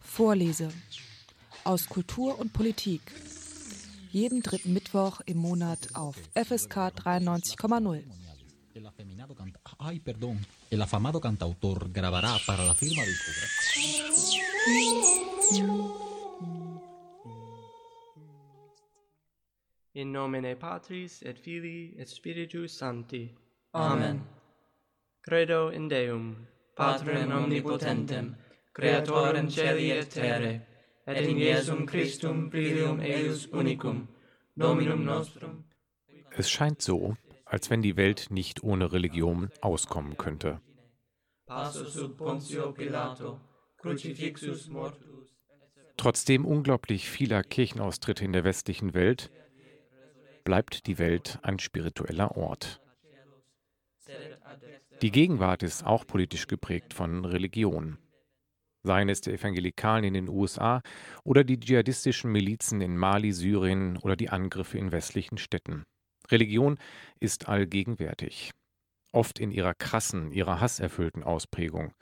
Vorlese aus Kultur und Politik. Jeden dritten Mittwoch im Monat auf FSK 93,0. Ay, perdón. El afamado cantautor grabará para la firma. In nomine Patris et Filii et Spiritus Sancti. Amen. Credo in Deum, Patrem omnipotentem, Creatorem celi et terre, et in Jesum Christum filium eius unicum, Dominum nostrum. Es scheint so, als wenn die Welt nicht ohne Religion auskommen könnte. Trotzdem unglaublich vieler Kirchenaustritte in der westlichen Welt bleibt die Welt ein spiritueller Ort. Die Gegenwart ist auch politisch geprägt von Religion. Seien es die Evangelikalen in den USA oder die dschihadistischen Milizen in Mali, Syrien oder die Angriffe in westlichen Städten. Religion ist allgegenwärtig, oft in ihrer krassen, ihrer hasserfüllten Ausprägung.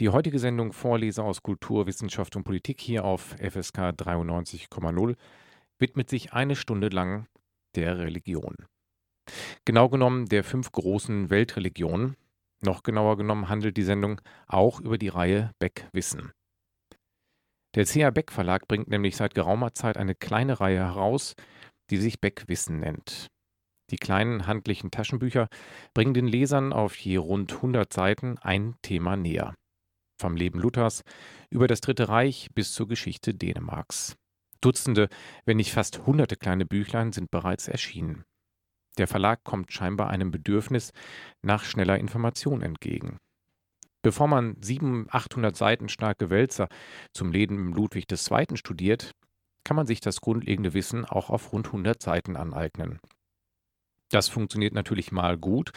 Die heutige Sendung Vorleser aus Kultur, Wissenschaft und Politik hier auf FSK 93,0 widmet sich eine Stunde lang der Religion. Genau genommen der fünf großen Weltreligionen. Noch genauer genommen handelt die Sendung auch über die Reihe Beck Wissen. Der C.A. Beck Verlag bringt nämlich seit geraumer Zeit eine kleine Reihe heraus, die sich Beckwissen nennt. Die kleinen handlichen Taschenbücher bringen den Lesern auf je rund 100 Seiten ein Thema näher. Vom Leben Luthers über das Dritte Reich bis zur Geschichte Dänemarks. Dutzende, wenn nicht fast hunderte kleine Büchlein sind bereits erschienen. Der Verlag kommt scheinbar einem Bedürfnis nach schneller Information entgegen. Bevor man 700, 800 Seiten starke Wälzer zum Leben Ludwig II. studiert, kann man sich das grundlegende Wissen auch auf rund 100 Seiten aneignen. Das funktioniert natürlich mal gut,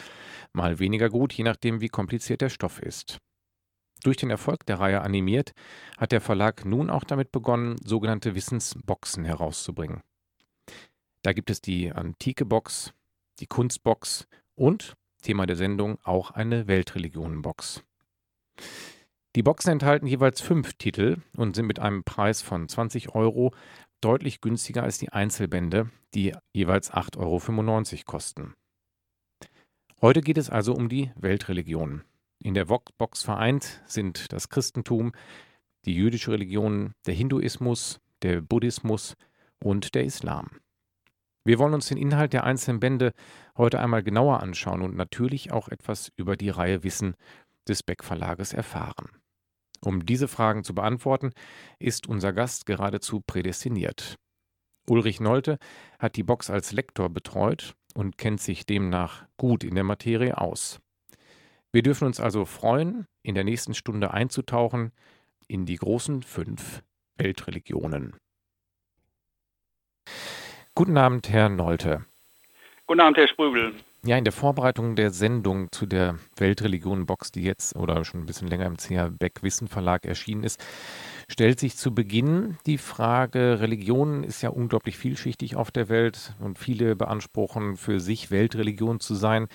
mal weniger gut, je nachdem, wie kompliziert der Stoff ist. Durch den Erfolg der Reihe animiert hat der Verlag nun auch damit begonnen, sogenannte Wissensboxen herauszubringen. Da gibt es die antike Box, die Kunstbox und, Thema der Sendung, auch eine Weltreligionenbox. Die Boxen enthalten jeweils fünf Titel und sind mit einem Preis von 20 Euro deutlich günstiger als die Einzelbände, die jeweils 8,95 Euro kosten. Heute geht es also um die Weltreligionen. In der Box vereint sind das Christentum, die jüdische Religion, der Hinduismus, der Buddhismus und der Islam. Wir wollen uns den Inhalt der einzelnen Bände heute einmal genauer anschauen und natürlich auch etwas über die Reihe Wissen des Beck Verlages erfahren. Um diese Fragen zu beantworten, ist unser Gast geradezu prädestiniert. Ulrich Nolte hat die Box als Lektor betreut und kennt sich demnach gut in der Materie aus. Wir dürfen uns also freuen, in der nächsten Stunde einzutauchen in die großen fünf Weltreligionen. Guten Abend, Herr Nolte. Guten Abend, Herr Sprügel. Ja, in der Vorbereitung der Sendung zu der Weltreligionenbox, die jetzt oder schon ein bisschen länger im CH Beck Wissen Verlag erschienen ist, stellt sich zu Beginn die Frage, Religion ist ja unglaublich vielschichtig auf der Welt und viele beanspruchen für sich Weltreligion zu sein.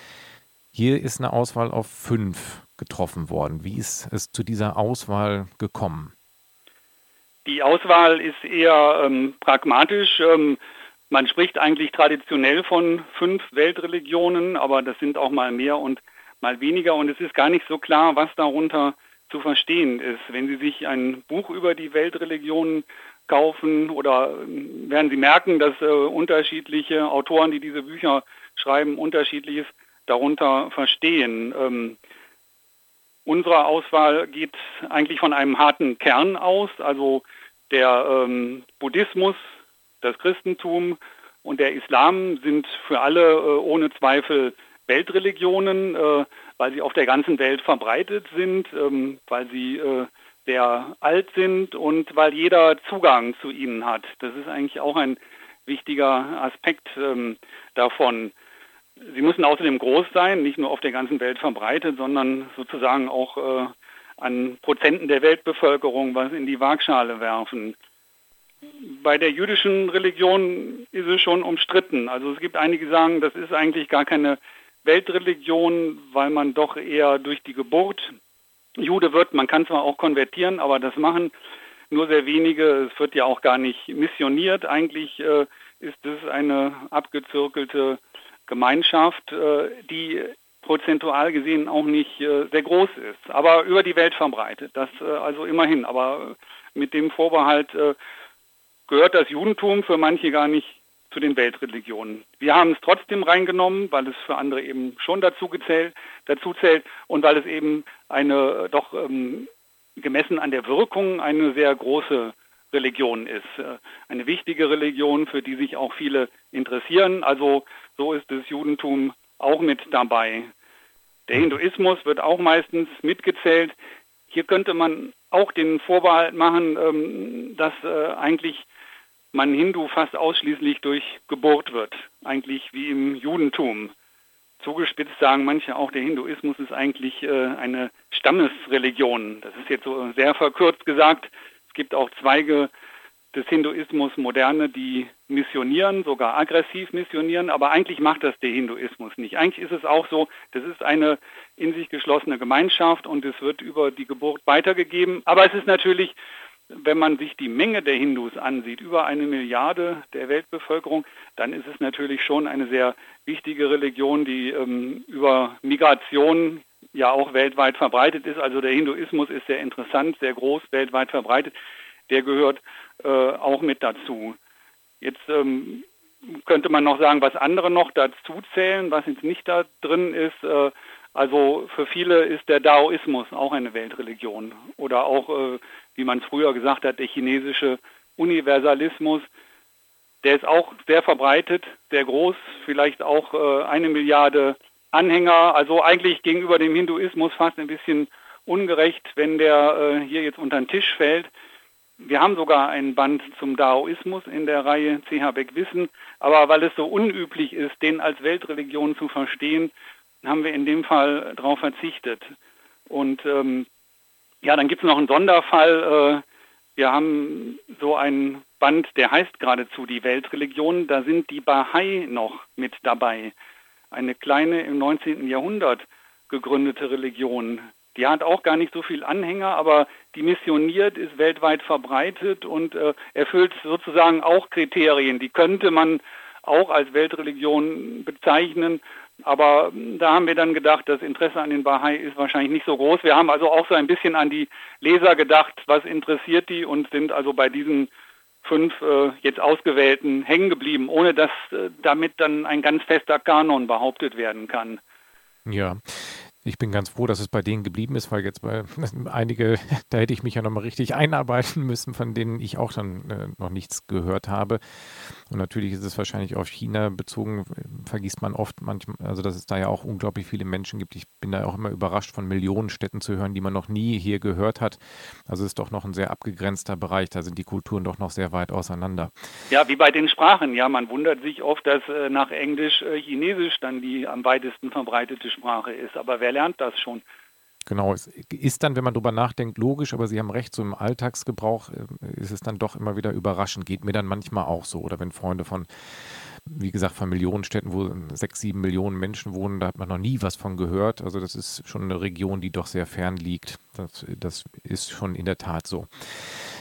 Hier ist eine Auswahl auf fünf getroffen worden. Wie ist es zu dieser Auswahl gekommen? Die Auswahl ist eher ähm, pragmatisch. Ähm, man spricht eigentlich traditionell von fünf Weltreligionen, aber das sind auch mal mehr und mal weniger und es ist gar nicht so klar, was darunter zu verstehen ist. Wenn Sie sich ein Buch über die Weltreligionen kaufen oder ähm, werden Sie merken, dass äh, unterschiedliche Autoren, die diese Bücher schreiben, unterschiedliches darunter verstehen. Ähm, unsere Auswahl geht eigentlich von einem harten Kern aus, also der ähm, Buddhismus das Christentum und der Islam sind für alle äh, ohne Zweifel Weltreligionen, äh, weil sie auf der ganzen Welt verbreitet sind, ähm, weil sie äh, sehr alt sind und weil jeder Zugang zu ihnen hat. Das ist eigentlich auch ein wichtiger Aspekt ähm, davon. Sie müssen außerdem groß sein, nicht nur auf der ganzen Welt verbreitet, sondern sozusagen auch an Prozenten der Weltbevölkerung was in die Waagschale werfen bei der jüdischen Religion ist es schon umstritten. Also es gibt einige, die sagen, das ist eigentlich gar keine Weltreligion, weil man doch eher durch die Geburt Jude wird. Man kann zwar auch konvertieren, aber das machen nur sehr wenige. Es wird ja auch gar nicht missioniert. Eigentlich äh, ist es eine abgezirkelte Gemeinschaft, äh, die prozentual gesehen auch nicht äh, sehr groß ist, aber über die Welt verbreitet. Das äh, also immerhin. Aber mit dem Vorbehalt äh, gehört das Judentum für manche gar nicht zu den Weltreligionen. Wir haben es trotzdem reingenommen, weil es für andere eben schon dazu, gezählt, dazu zählt und weil es eben eine doch ähm, gemessen an der Wirkung eine sehr große Religion ist. Äh, eine wichtige Religion, für die sich auch viele interessieren. Also so ist das Judentum auch mit dabei. Der Hinduismus wird auch meistens mitgezählt. Hier könnte man auch den Vorbehalt machen, ähm, dass äh, eigentlich man Hindu fast ausschließlich durch Geburt wird, eigentlich wie im Judentum. Zugespitzt sagen manche auch, der Hinduismus ist eigentlich äh, eine Stammesreligion. Das ist jetzt so sehr verkürzt gesagt. Es gibt auch Zweige des Hinduismus, moderne, die missionieren, sogar aggressiv missionieren, aber eigentlich macht das der Hinduismus nicht. Eigentlich ist es auch so, das ist eine in sich geschlossene Gemeinschaft und es wird über die Geburt weitergegeben. Aber es ist natürlich wenn man sich die Menge der Hindus ansieht, über eine Milliarde der Weltbevölkerung, dann ist es natürlich schon eine sehr wichtige Religion, die ähm, über Migration ja auch weltweit verbreitet ist. Also der Hinduismus ist sehr interessant, sehr groß, weltweit verbreitet. Der gehört äh, auch mit dazu. Jetzt ähm, könnte man noch sagen, was andere noch dazu zählen, was jetzt nicht da drin ist. Äh, also für viele ist der Daoismus auch eine Weltreligion oder auch, äh, wie man es früher gesagt hat, der chinesische Universalismus. Der ist auch sehr verbreitet, sehr groß, vielleicht auch äh, eine Milliarde Anhänger. Also eigentlich gegenüber dem Hinduismus fast ein bisschen ungerecht, wenn der äh, hier jetzt unter den Tisch fällt. Wir haben sogar ein Band zum Daoismus in der Reihe CH Beck Wissen, aber weil es so unüblich ist, den als Weltreligion zu verstehen, haben wir in dem Fall darauf verzichtet. Und ähm, ja, dann gibt es noch einen Sonderfall. Äh, wir haben so ein Band, der heißt geradezu die Weltreligion. Da sind die Bahai noch mit dabei. Eine kleine im 19. Jahrhundert gegründete Religion. Die hat auch gar nicht so viel Anhänger, aber die missioniert, ist weltweit verbreitet und äh, erfüllt sozusagen auch Kriterien. Die könnte man auch als Weltreligion bezeichnen. Aber da haben wir dann gedacht, das Interesse an den Bahai ist wahrscheinlich nicht so groß. Wir haben also auch so ein bisschen an die Leser gedacht, was interessiert die und sind also bei diesen fünf äh, jetzt ausgewählten hängen geblieben, ohne dass äh, damit dann ein ganz fester Kanon behauptet werden kann. Ja, ich bin ganz froh, dass es bei denen geblieben ist, weil jetzt bei einige, da hätte ich mich ja nochmal richtig einarbeiten müssen, von denen ich auch dann äh, noch nichts gehört habe. Und natürlich ist es wahrscheinlich auf China bezogen, vergisst man oft manchmal, also dass es da ja auch unglaublich viele Menschen gibt. Ich bin da auch immer überrascht von Millionen Städten zu hören, die man noch nie hier gehört hat. Also es ist doch noch ein sehr abgegrenzter Bereich, da sind die Kulturen doch noch sehr weit auseinander. Ja, wie bei den Sprachen, ja, man wundert sich oft, dass äh, nach Englisch äh, Chinesisch dann die am weitesten verbreitete Sprache ist. Aber wer lernt das schon? Genau, es ist dann, wenn man drüber nachdenkt, logisch, aber Sie haben recht, so im Alltagsgebrauch äh, ist es dann doch immer wieder überraschend. Geht mir dann manchmal auch so. Oder wenn Freunde von, wie gesagt, von Millionenstädten, wo sechs, sieben Millionen Menschen wohnen, da hat man noch nie was von gehört. Also das ist schon eine Region, die doch sehr fern liegt. Das, das ist schon in der Tat so.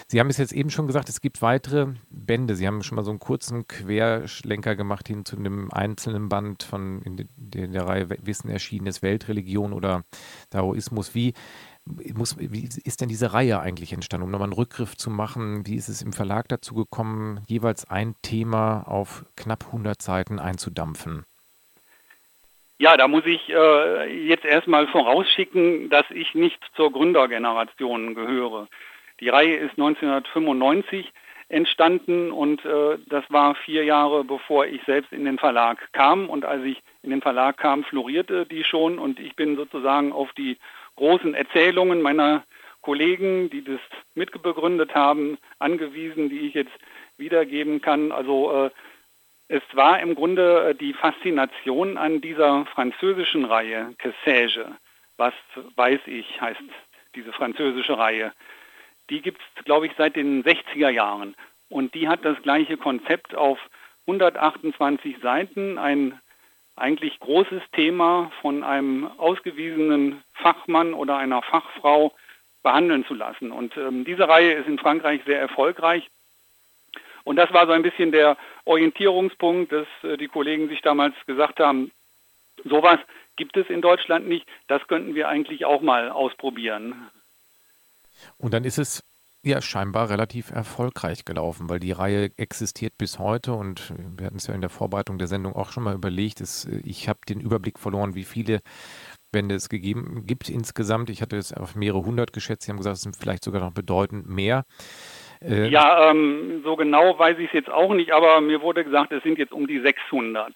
Sie haben es jetzt eben schon gesagt, es gibt weitere Bände. Sie haben schon mal so einen kurzen Querschlenker gemacht hin zu einem einzelnen Band von in der, in der Reihe Wissen erschienenes Weltreligion oder Daoismus. Wie, muss, wie ist denn diese Reihe eigentlich entstanden? Um nochmal einen Rückgriff zu machen, wie ist es im Verlag dazu gekommen, jeweils ein Thema auf knapp 100 Seiten einzudampfen? Ja, da muss ich äh, jetzt erstmal vorausschicken, dass ich nicht zur Gründergeneration gehöre. Die Reihe ist 1995 entstanden und äh, das war vier Jahre bevor ich selbst in den Verlag kam. Und als ich in den Verlag kam, florierte die schon und ich bin sozusagen auf die großen Erzählungen meiner Kollegen, die das mitbegründet haben, angewiesen, die ich jetzt wiedergeben kann. Also äh, es war im Grunde äh, die Faszination an dieser französischen Reihe, Kessage. Was weiß ich, heißt diese französische Reihe die gibt es, glaube ich, seit den 60er Jahren. Und die hat das gleiche Konzept auf 128 Seiten, ein eigentlich großes Thema von einem ausgewiesenen Fachmann oder einer Fachfrau behandeln zu lassen. Und ähm, diese Reihe ist in Frankreich sehr erfolgreich. Und das war so ein bisschen der Orientierungspunkt, dass äh, die Kollegen sich damals gesagt haben, sowas gibt es in Deutschland nicht, das könnten wir eigentlich auch mal ausprobieren. Und dann ist es ja scheinbar relativ erfolgreich gelaufen, weil die Reihe existiert bis heute und wir hatten es ja in der Vorbereitung der Sendung auch schon mal überlegt. Es, ich habe den Überblick verloren, wie viele Bände es gegeben gibt insgesamt. Ich hatte es auf mehrere hundert geschätzt. Sie haben gesagt, es sind vielleicht sogar noch bedeutend mehr. Äh, ja, ähm, so genau weiß ich es jetzt auch nicht, aber mir wurde gesagt, es sind jetzt um die 600.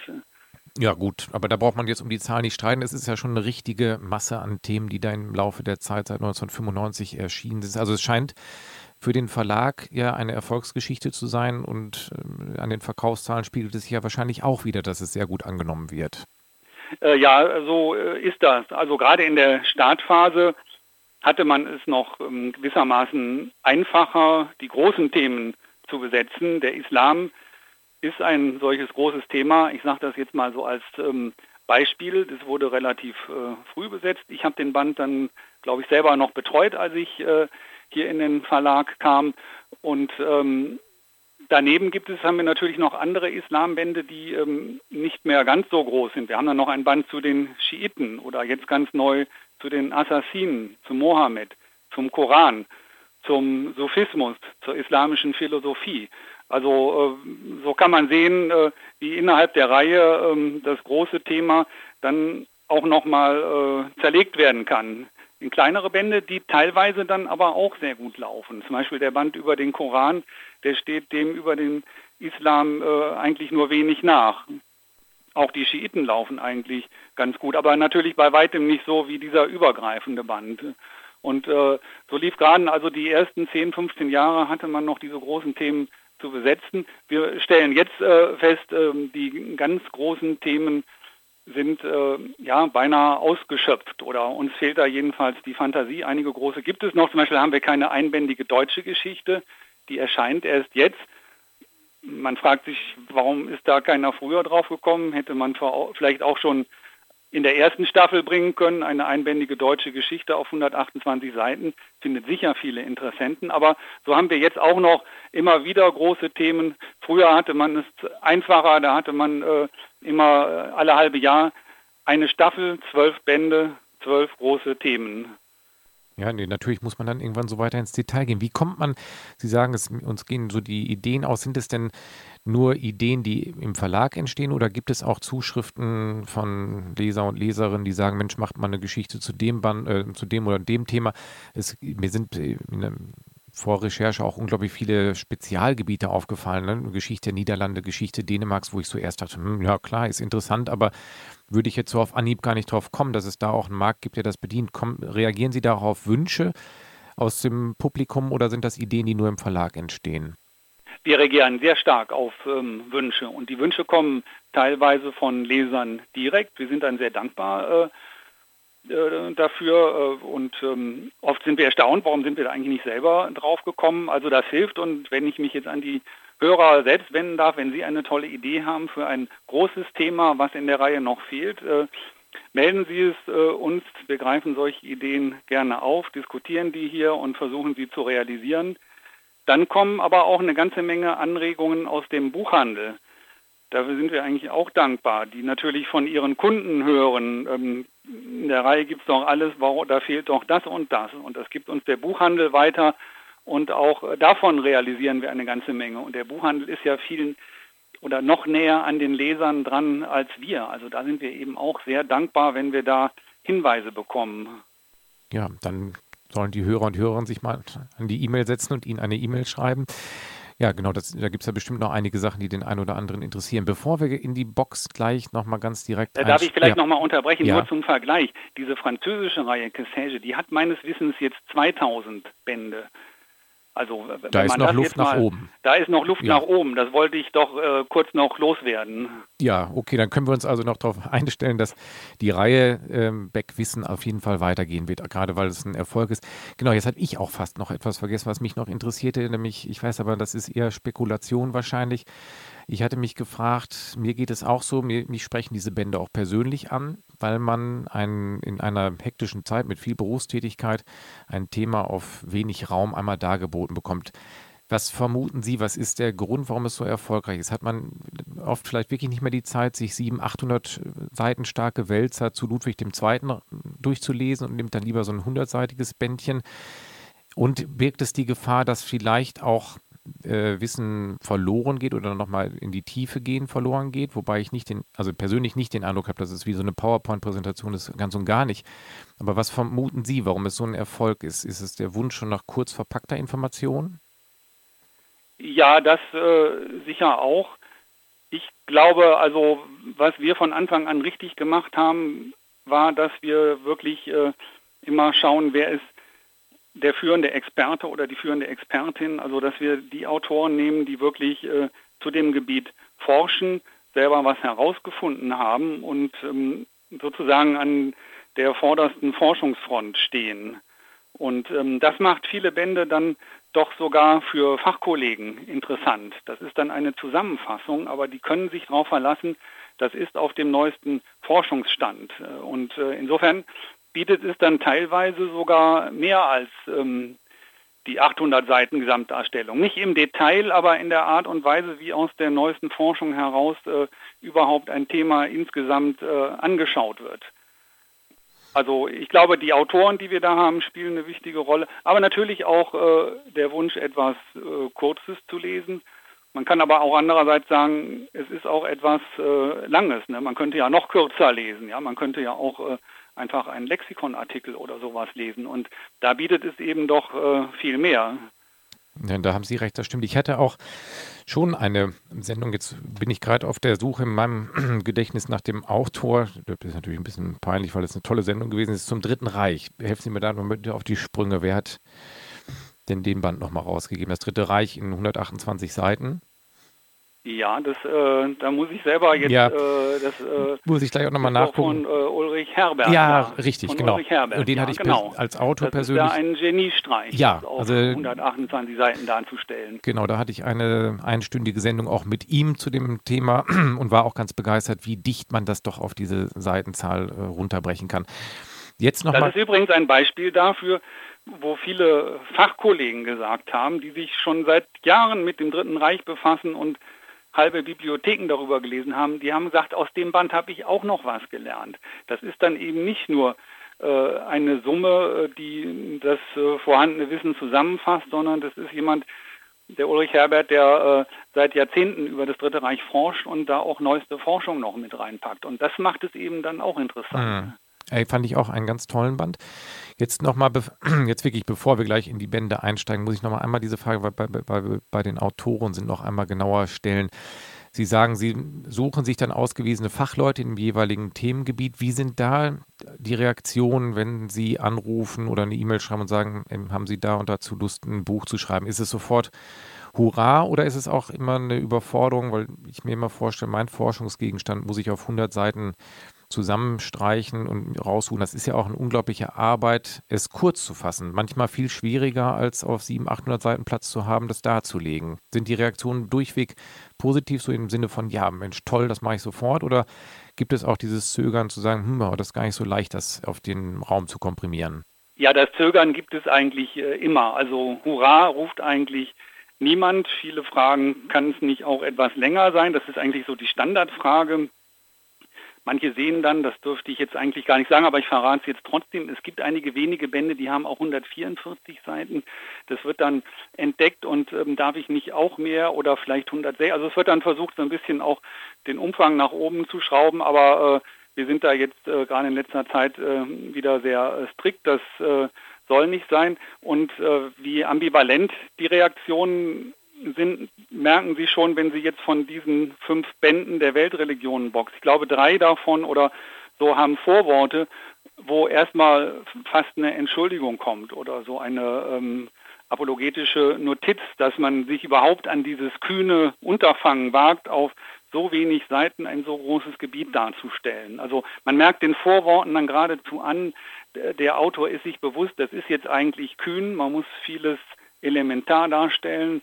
Ja, gut, aber da braucht man jetzt um die Zahl nicht streiten. Es ist ja schon eine richtige Masse an Themen, die da im Laufe der Zeit seit 1995 erschienen sind. Also es scheint für den Verlag ja eine Erfolgsgeschichte zu sein und äh, an den Verkaufszahlen spiegelt es sich ja wahrscheinlich auch wieder, dass es sehr gut angenommen wird. Äh, ja, so äh, ist das. Also gerade in der Startphase hatte man es noch ähm, gewissermaßen einfacher, die großen Themen zu besetzen. Der Islam ist ein solches großes Thema. Ich sage das jetzt mal so als ähm, Beispiel. Das wurde relativ äh, früh besetzt. Ich habe den Band dann, glaube ich, selber noch betreut, als ich äh, hier in den Verlag kam. Und ähm, daneben gibt es, haben wir natürlich noch andere Islambände, die ähm, nicht mehr ganz so groß sind. Wir haben dann noch ein Band zu den Schiiten oder jetzt ganz neu zu den Assassinen, zu Mohammed, zum Koran, zum Sufismus, zur islamischen Philosophie. Also äh, so kann man sehen, äh, wie innerhalb der Reihe ähm, das große Thema dann auch nochmal äh, zerlegt werden kann in kleinere Bände, die teilweise dann aber auch sehr gut laufen. Zum Beispiel der Band über den Koran, der steht dem über den Islam eigentlich nur wenig nach. Auch die Schiiten laufen eigentlich ganz gut, aber natürlich bei weitem nicht so wie dieser übergreifende Band. Und äh, so lief gerade, also die ersten 10, 15 Jahre hatte man noch diese großen Themen zu besetzen. Wir stellen jetzt äh, fest, äh, die ganz großen Themen sind äh, ja beinahe ausgeschöpft oder uns fehlt da jedenfalls die Fantasie. Einige große gibt es noch. Zum Beispiel haben wir keine einbändige deutsche Geschichte, die erscheint erst jetzt. Man fragt sich, warum ist da keiner früher drauf gekommen? Hätte man vielleicht auch schon in der ersten Staffel bringen können. Eine einbändige deutsche Geschichte auf 128 Seiten findet sicher viele Interessenten. Aber so haben wir jetzt auch noch immer wieder große Themen. Früher hatte man es einfacher, da hatte man äh, immer äh, alle halbe Jahr eine Staffel, zwölf Bände, zwölf große Themen. Ja, nee, natürlich muss man dann irgendwann so weiter ins Detail gehen. Wie kommt man, Sie sagen, es, uns gehen so die Ideen aus, sind es denn nur Ideen, die im Verlag entstehen oder gibt es auch Zuschriften von Leser und Leserinnen, die sagen, Mensch, macht mal eine Geschichte zu dem Band, äh, zu dem oder dem Thema? Es, mir sind äh, vor Recherche auch unglaublich viele Spezialgebiete aufgefallen. Ne? Geschichte der Niederlande, Geschichte Dänemarks, wo ich so erst dachte, hm, ja klar, ist interessant, aber würde ich jetzt so auf Anhieb gar nicht drauf kommen, dass es da auch einen Markt gibt, der das bedient. Komm, reagieren Sie darauf Wünsche aus dem Publikum oder sind das Ideen, die nur im Verlag entstehen? Wir reagieren sehr stark auf ähm, Wünsche und die Wünsche kommen teilweise von Lesern direkt. Wir sind dann sehr dankbar äh, äh, dafür äh, und ähm, oft sind wir erstaunt, warum sind wir da eigentlich nicht selber drauf gekommen. Also das hilft und wenn ich mich jetzt an die Hörer selbst wenden darf, wenn Sie eine tolle Idee haben für ein großes Thema, was in der Reihe noch fehlt, äh, melden Sie es äh, uns. Wir greifen solche Ideen gerne auf, diskutieren die hier und versuchen sie zu realisieren. Dann kommen aber auch eine ganze Menge Anregungen aus dem Buchhandel. Dafür sind wir eigentlich auch dankbar, die natürlich von ihren Kunden hören. Ähm, in der Reihe gibt es doch alles, da fehlt doch das und das. Und das gibt uns der Buchhandel weiter. Und auch äh, davon realisieren wir eine ganze Menge. Und der Buchhandel ist ja viel oder noch näher an den Lesern dran als wir. Also da sind wir eben auch sehr dankbar, wenn wir da Hinweise bekommen. Ja, dann sollen die Hörer und Hörerinnen sich mal an die E-Mail setzen und Ihnen eine E-Mail schreiben. Ja, genau, das, da gibt es ja bestimmt noch einige Sachen, die den einen oder anderen interessieren. Bevor wir in die Box gleich nochmal ganz direkt. Da darf ich vielleicht ja. nochmal unterbrechen, ja. nur zum Vergleich. Diese französische Reihe Cassage, die hat meines Wissens jetzt 2000 Bände. Also da ist noch Luft nach oben. Da ist noch Luft ja. nach oben. Das wollte ich doch äh, kurz noch loswerden. Ja, okay, dann können wir uns also noch darauf einstellen, dass die Reihe ähm, Beckwissen auf jeden Fall weitergehen wird, gerade weil es ein Erfolg ist. Genau, jetzt hatte ich auch fast noch etwas vergessen, was mich noch interessierte, nämlich, ich weiß aber, das ist eher Spekulation wahrscheinlich. Ich hatte mich gefragt, mir geht es auch so, mir, mich sprechen diese Bände auch persönlich an, weil man ein, in einer hektischen Zeit mit viel Berufstätigkeit ein Thema auf wenig Raum einmal dargeboten bekommt. Was vermuten Sie, was ist der Grund, warum es so erfolgreich ist? Hat man oft vielleicht wirklich nicht mehr die Zeit, sich 700, 800 Seiten starke Wälzer zu Ludwig II. durchzulesen und nimmt dann lieber so ein 100-seitiges Bändchen? Und birgt es die Gefahr, dass vielleicht auch äh, Wissen verloren geht oder nochmal in die Tiefe gehen verloren geht, wobei ich nicht den, also persönlich nicht den Eindruck habe, dass es wie so eine PowerPoint-Präsentation ist, ganz und gar nicht. Aber was vermuten Sie, warum es so ein Erfolg ist? Ist es der Wunsch schon nach kurz verpackter Information? Ja, das äh, sicher auch. Ich glaube, also was wir von Anfang an richtig gemacht haben, war, dass wir wirklich äh, immer schauen, wer ist der führende Experte oder die führende Expertin, also dass wir die Autoren nehmen, die wirklich äh, zu dem Gebiet forschen, selber was herausgefunden haben und ähm, sozusagen an der vordersten Forschungsfront stehen. Und ähm, das macht viele Bände dann doch sogar für Fachkollegen interessant. Das ist dann eine Zusammenfassung, aber die können sich darauf verlassen, das ist auf dem neuesten Forschungsstand. Und äh, insofern bietet es dann teilweise sogar mehr als ähm, die 800 Seiten Gesamtdarstellung. Nicht im Detail, aber in der Art und Weise, wie aus der neuesten Forschung heraus äh, überhaupt ein Thema insgesamt äh, angeschaut wird. Also ich glaube, die Autoren, die wir da haben, spielen eine wichtige Rolle, aber natürlich auch äh, der Wunsch, etwas äh, Kurzes zu lesen. Man kann aber auch andererseits sagen, es ist auch etwas äh, Langes. Ne? Man könnte ja noch kürzer lesen. Ja, man könnte ja auch äh, einfach einen Lexikonartikel oder sowas lesen. Und da bietet es eben doch äh, viel mehr. Ja, da haben Sie recht, das stimmt. Ich hatte auch schon eine Sendung, jetzt bin ich gerade auf der Suche in meinem Gedächtnis nach dem Autor. Das ist natürlich ein bisschen peinlich, weil es eine tolle Sendung gewesen ist, zum Dritten Reich. Helfen Sie mir da mal auf die Sprünge. Wer hat denn den Band nochmal rausgegeben? Das Dritte Reich in 128 Seiten. Ja, das, äh, da muss ich selber jetzt, ja. äh, das äh, muss ich gleich auch nochmal nachgucken. Von äh, Ulrich Herbert. Ja, richtig, genau. Ulrich Herbert. Und den ja, hatte ich genau. als Autor das persönlich. Ist ja ein Geniestreich, ja, auf also 128 Seiten darzustellen. Genau, da hatte ich eine einstündige Sendung auch mit ihm zu dem Thema und war auch ganz begeistert, wie dicht man das doch auf diese Seitenzahl äh, runterbrechen kann. Jetzt noch das mal ist übrigens ein Beispiel dafür, wo viele Fachkollegen gesagt haben, die sich schon seit Jahren mit dem Dritten Reich befassen und halbe Bibliotheken darüber gelesen haben, die haben gesagt, aus dem Band habe ich auch noch was gelernt. Das ist dann eben nicht nur äh, eine Summe, äh, die das äh, vorhandene Wissen zusammenfasst, sondern das ist jemand, der Ulrich Herbert, der äh, seit Jahrzehnten über das Dritte Reich forscht und da auch neueste Forschung noch mit reinpackt. Und das macht es eben dann auch interessant. Mhm. Ey, fand ich auch einen ganz tollen Band. Jetzt nochmal, jetzt wirklich, bevor wir gleich in die Bände einsteigen, muss ich nochmal einmal diese Frage bei, bei, bei, den Autoren sind noch einmal genauer stellen. Sie sagen, Sie suchen sich dann ausgewiesene Fachleute im jeweiligen Themengebiet. Wie sind da die Reaktionen, wenn Sie anrufen oder eine E-Mail schreiben und sagen, ähm, haben Sie da und dazu Lust, ein Buch zu schreiben? Ist es sofort Hurra oder ist es auch immer eine Überforderung, weil ich mir immer vorstelle, mein Forschungsgegenstand muss ich auf 100 Seiten zusammenstreichen und raussuchen. Das ist ja auch eine unglaubliche Arbeit, es kurz zu fassen. Manchmal viel schwieriger, als auf 700, 800 Seiten Platz zu haben, das darzulegen. Sind die Reaktionen durchweg positiv, so im Sinne von, ja, Mensch, toll, das mache ich sofort? Oder gibt es auch dieses Zögern zu sagen, hm, das ist gar nicht so leicht, das auf den Raum zu komprimieren? Ja, das Zögern gibt es eigentlich äh, immer. Also Hurra ruft eigentlich niemand. Viele Fragen, kann es nicht auch etwas länger sein? Das ist eigentlich so die Standardfrage. Manche sehen dann, das dürfte ich jetzt eigentlich gar nicht sagen, aber ich verrate es jetzt trotzdem, es gibt einige wenige Bände, die haben auch 144 Seiten. Das wird dann entdeckt und ähm, darf ich nicht auch mehr oder vielleicht 106. Also es wird dann versucht, so ein bisschen auch den Umfang nach oben zu schrauben, aber äh, wir sind da jetzt äh, gerade in letzter Zeit äh, wieder sehr äh, strikt. Das äh, soll nicht sein. Und äh, wie ambivalent die Reaktionen sind, merken Sie schon, wenn Sie jetzt von diesen fünf Bänden der Weltreligionenbox, ich glaube drei davon oder so haben Vorworte, wo erstmal fast eine Entschuldigung kommt oder so eine ähm, apologetische Notiz, dass man sich überhaupt an dieses kühne Unterfangen wagt, auf so wenig Seiten ein so großes Gebiet darzustellen. Also man merkt den Vorworten dann geradezu an, der Autor ist sich bewusst, das ist jetzt eigentlich kühn, man muss vieles elementar darstellen,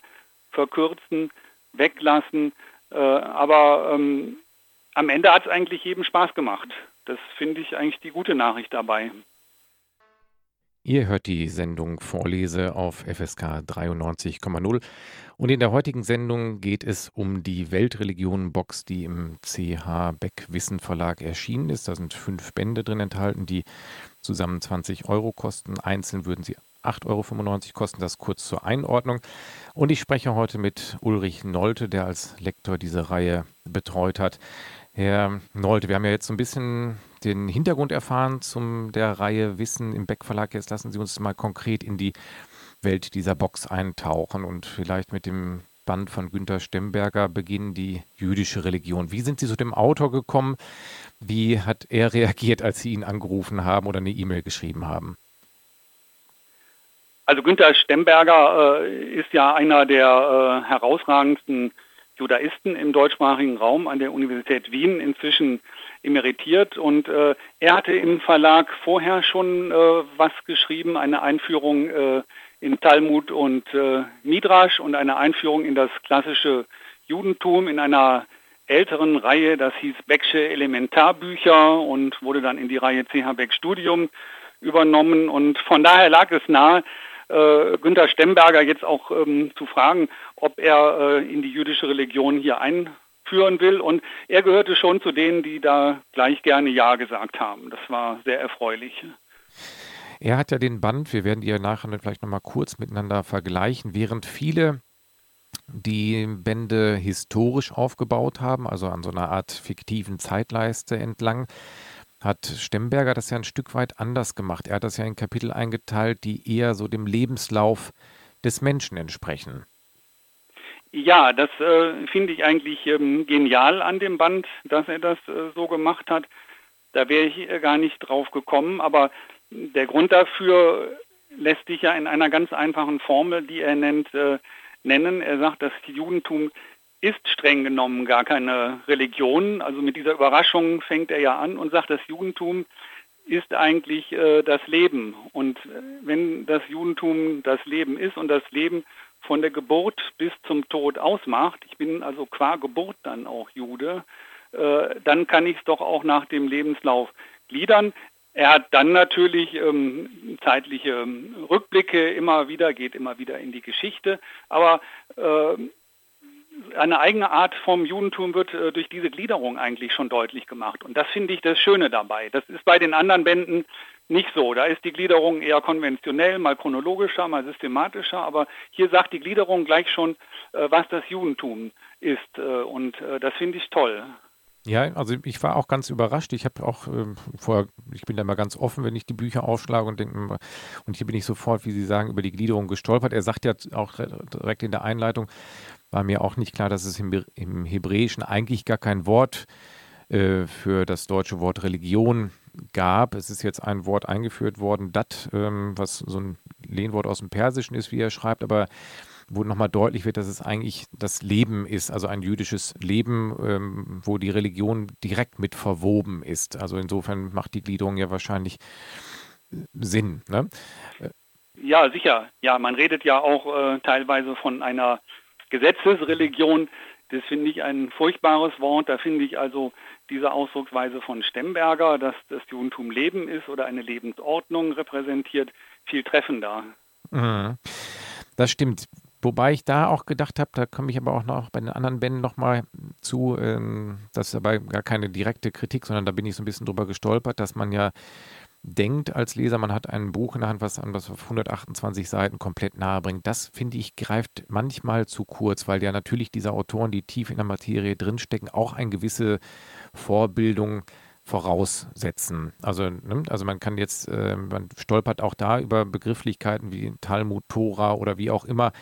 verkürzen, weglassen, äh, aber ähm, am Ende hat es eigentlich jedem Spaß gemacht. Das finde ich eigentlich die gute Nachricht dabei. Ihr hört die Sendung Vorlese auf FSK 93,0 und in der heutigen Sendung geht es um die Weltreligionen-Box, die im CH Beck Wissen Verlag erschienen ist. Da sind fünf Bände drin enthalten, die zusammen 20 Euro kosten. Einzeln würden sie 8,95 Euro kosten, das kurz zur Einordnung. Und ich spreche heute mit Ulrich Nolte, der als Lektor diese Reihe betreut hat. Herr Nolte, wir haben ja jetzt so ein bisschen den Hintergrund erfahren zum der Reihe Wissen im Beck Verlag. Jetzt lassen Sie uns mal konkret in die Welt dieser Box eintauchen und vielleicht mit dem Band von Günter Stemberger beginnen, die jüdische Religion. Wie sind Sie zu dem Autor gekommen? Wie hat er reagiert, als Sie ihn angerufen haben oder eine E-Mail geschrieben haben? Also Günter Stemberger äh, ist ja einer der äh, herausragendsten Judaisten im deutschsprachigen Raum an der Universität Wien, inzwischen emeritiert. Und äh, er hatte im Verlag vorher schon äh, was geschrieben, eine Einführung äh, in Talmud und äh, Midrash und eine Einführung in das klassische Judentum in einer älteren Reihe, das hieß Becksche Elementarbücher und wurde dann in die Reihe CH Beck Studium übernommen. Und von daher lag es nahe, äh, Günter Stemberger jetzt auch ähm, zu fragen, ob er äh, in die jüdische Religion hier einführen will. Und er gehörte schon zu denen, die da gleich gerne Ja gesagt haben. Das war sehr erfreulich. Er hat ja den Band, wir werden ja nachher vielleicht nochmal kurz miteinander vergleichen, während viele die Bände historisch aufgebaut haben, also an so einer Art fiktiven Zeitleiste entlang, hat Stemberger das ja ein Stück weit anders gemacht. Er hat das ja in Kapitel eingeteilt, die eher so dem Lebenslauf des Menschen entsprechen. Ja, das äh, finde ich eigentlich ähm, genial an dem Band, dass er das äh, so gemacht hat. Da wäre ich äh, gar nicht drauf gekommen, aber der Grund dafür lässt sich ja in einer ganz einfachen Formel, die er nennt, äh, nennen. Er sagt, das Judentum ist streng genommen gar keine Religion. Also mit dieser Überraschung fängt er ja an und sagt, das Judentum ist eigentlich äh, das Leben. Und äh, wenn das Judentum das Leben ist und das Leben von der Geburt bis zum Tod ausmacht, ich bin also qua Geburt dann auch Jude, äh, dann kann ich es doch auch nach dem Lebenslauf gliedern. Er hat dann natürlich ähm, zeitliche ähm, Rückblicke immer wieder, geht immer wieder in die Geschichte, aber äh, eine eigene Art vom Judentum wird äh, durch diese Gliederung eigentlich schon deutlich gemacht. Und das finde ich das Schöne dabei. Das ist bei den anderen Bänden nicht so. Da ist die Gliederung eher konventionell, mal chronologischer, mal systematischer. Aber hier sagt die Gliederung gleich schon, äh, was das Judentum ist. Äh, und äh, das finde ich toll. Ja, also ich war auch ganz überrascht. Ich habe auch äh, vorher, ich bin da immer ganz offen, wenn ich die Bücher aufschlage und denke, und hier bin ich sofort, wie Sie sagen, über die Gliederung gestolpert. Er sagt ja auch direkt in der Einleitung, war mir auch nicht klar, dass es im, im Hebräischen eigentlich gar kein Wort äh, für das deutsche Wort Religion gab. Es ist jetzt ein Wort eingeführt worden, dat, ähm, was so ein Lehnwort aus dem Persischen ist, wie er schreibt, aber wo nochmal deutlich wird, dass es eigentlich das Leben ist, also ein jüdisches Leben, ähm, wo die Religion direkt mit verwoben ist. Also insofern macht die Gliederung ja wahrscheinlich äh, Sinn. Ne? Ja, sicher. Ja, man redet ja auch äh, teilweise von einer Gesetzesreligion. Das finde ich ein furchtbares Wort. Da finde ich also diese Ausdrucksweise von Stemberger, dass das Judentum Leben ist oder eine Lebensordnung repräsentiert, viel treffender. Mhm. Das stimmt. Wobei ich da auch gedacht habe, da komme ich aber auch noch bei den anderen Bänden nochmal zu, ähm, das ist aber gar keine direkte Kritik, sondern da bin ich so ein bisschen drüber gestolpert, dass man ja denkt als Leser, man hat ein Buch in der Hand, was an was auf 128 Seiten komplett nahe bringt. Das finde ich greift manchmal zu kurz, weil ja natürlich diese Autoren, die tief in der Materie drinstecken, auch eine gewisse Vorbildung voraussetzen. Also, ne, also man kann jetzt, äh, man stolpert auch da über Begrifflichkeiten wie Talmud, Tora oder wie auch immer,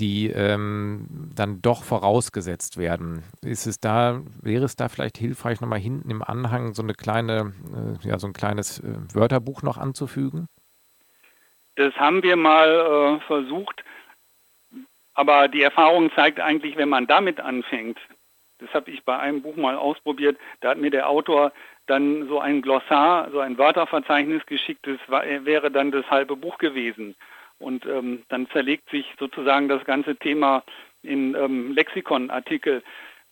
die ähm, dann doch vorausgesetzt werden. Ist es da, wäre es da vielleicht hilfreich, nochmal hinten im Anhang so eine kleine, äh, ja, so ein kleines äh, Wörterbuch noch anzufügen? Das haben wir mal äh, versucht, aber die Erfahrung zeigt eigentlich, wenn man damit anfängt, das habe ich bei einem Buch mal ausprobiert, da hat mir der Autor dann so ein Glossar, so ein Wörterverzeichnis geschickt, das war, wäre dann das halbe Buch gewesen. Und ähm, dann zerlegt sich sozusagen das ganze Thema in ähm, Lexikonartikel.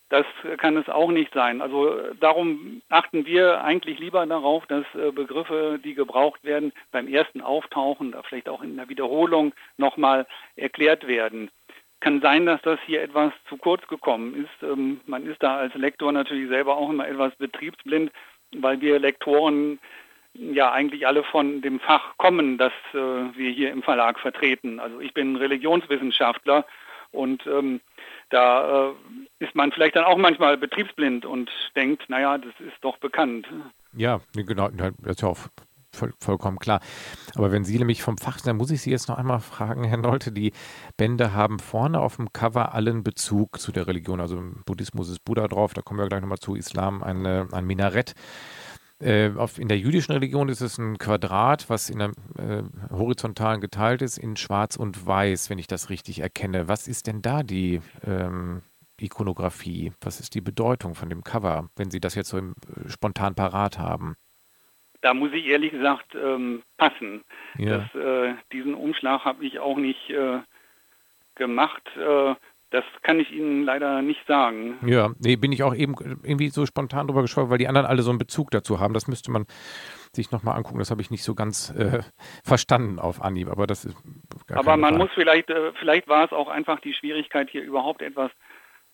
Das kann es auch nicht sein. Also darum achten wir eigentlich lieber darauf, dass äh, Begriffe, die gebraucht werden, beim ersten Auftauchen, oder vielleicht auch in der Wiederholung nochmal erklärt werden. Kann sein, dass das hier etwas zu kurz gekommen ist. Ähm, man ist da als Lektor natürlich selber auch immer etwas betriebsblind, weil wir Lektoren ja eigentlich alle von dem Fach kommen, das äh, wir hier im Verlag vertreten. Also ich bin Religionswissenschaftler und ähm, da äh, ist man vielleicht dann auch manchmal betriebsblind und denkt, naja, das ist doch bekannt. Ja, genau, das ist ja auch voll, vollkommen klar. Aber wenn Sie nämlich vom Fach sind, dann muss ich Sie jetzt noch einmal fragen, Herr Nolte, die Bände haben vorne auf dem Cover allen Bezug zu der Religion. Also im Buddhismus ist Buddha drauf, da kommen wir gleich nochmal zu, Islam eine, ein Minarett. Äh, auf, in der jüdischen Religion ist es ein Quadrat, was in der äh, horizontalen geteilt ist in Schwarz und Weiß, wenn ich das richtig erkenne. Was ist denn da die ähm, Ikonografie? Was ist die Bedeutung von dem Cover, wenn Sie das jetzt so im, äh, spontan parat haben? Da muss ich ehrlich gesagt ähm, passen. Ja. Das, äh, diesen Umschlag habe ich auch nicht äh, gemacht. Das kann ich Ihnen leider nicht sagen. Ja, nee, bin ich auch eben irgendwie so spontan drüber geschaut, weil die anderen alle so einen Bezug dazu haben. Das müsste man sich nochmal angucken. Das habe ich nicht so ganz äh, verstanden auf Anhieb, aber das ist. aber man Frage. muss vielleicht, äh, vielleicht war es auch einfach die Schwierigkeit, hier überhaupt etwas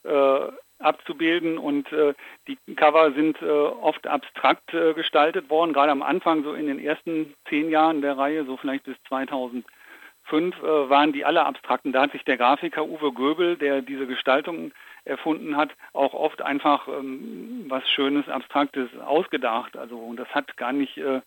äh, abzubilden und äh, die Cover sind äh, oft abstrakt äh, gestaltet worden, gerade am Anfang, so in den ersten zehn Jahren der Reihe, so vielleicht bis 2000 fünf äh, waren die alle abstrakten. Da hat sich der Grafiker Uwe Göbel, der diese Gestaltung erfunden hat, auch oft einfach ähm, was Schönes, Abstraktes ausgedacht. Also das hat gar nicht äh,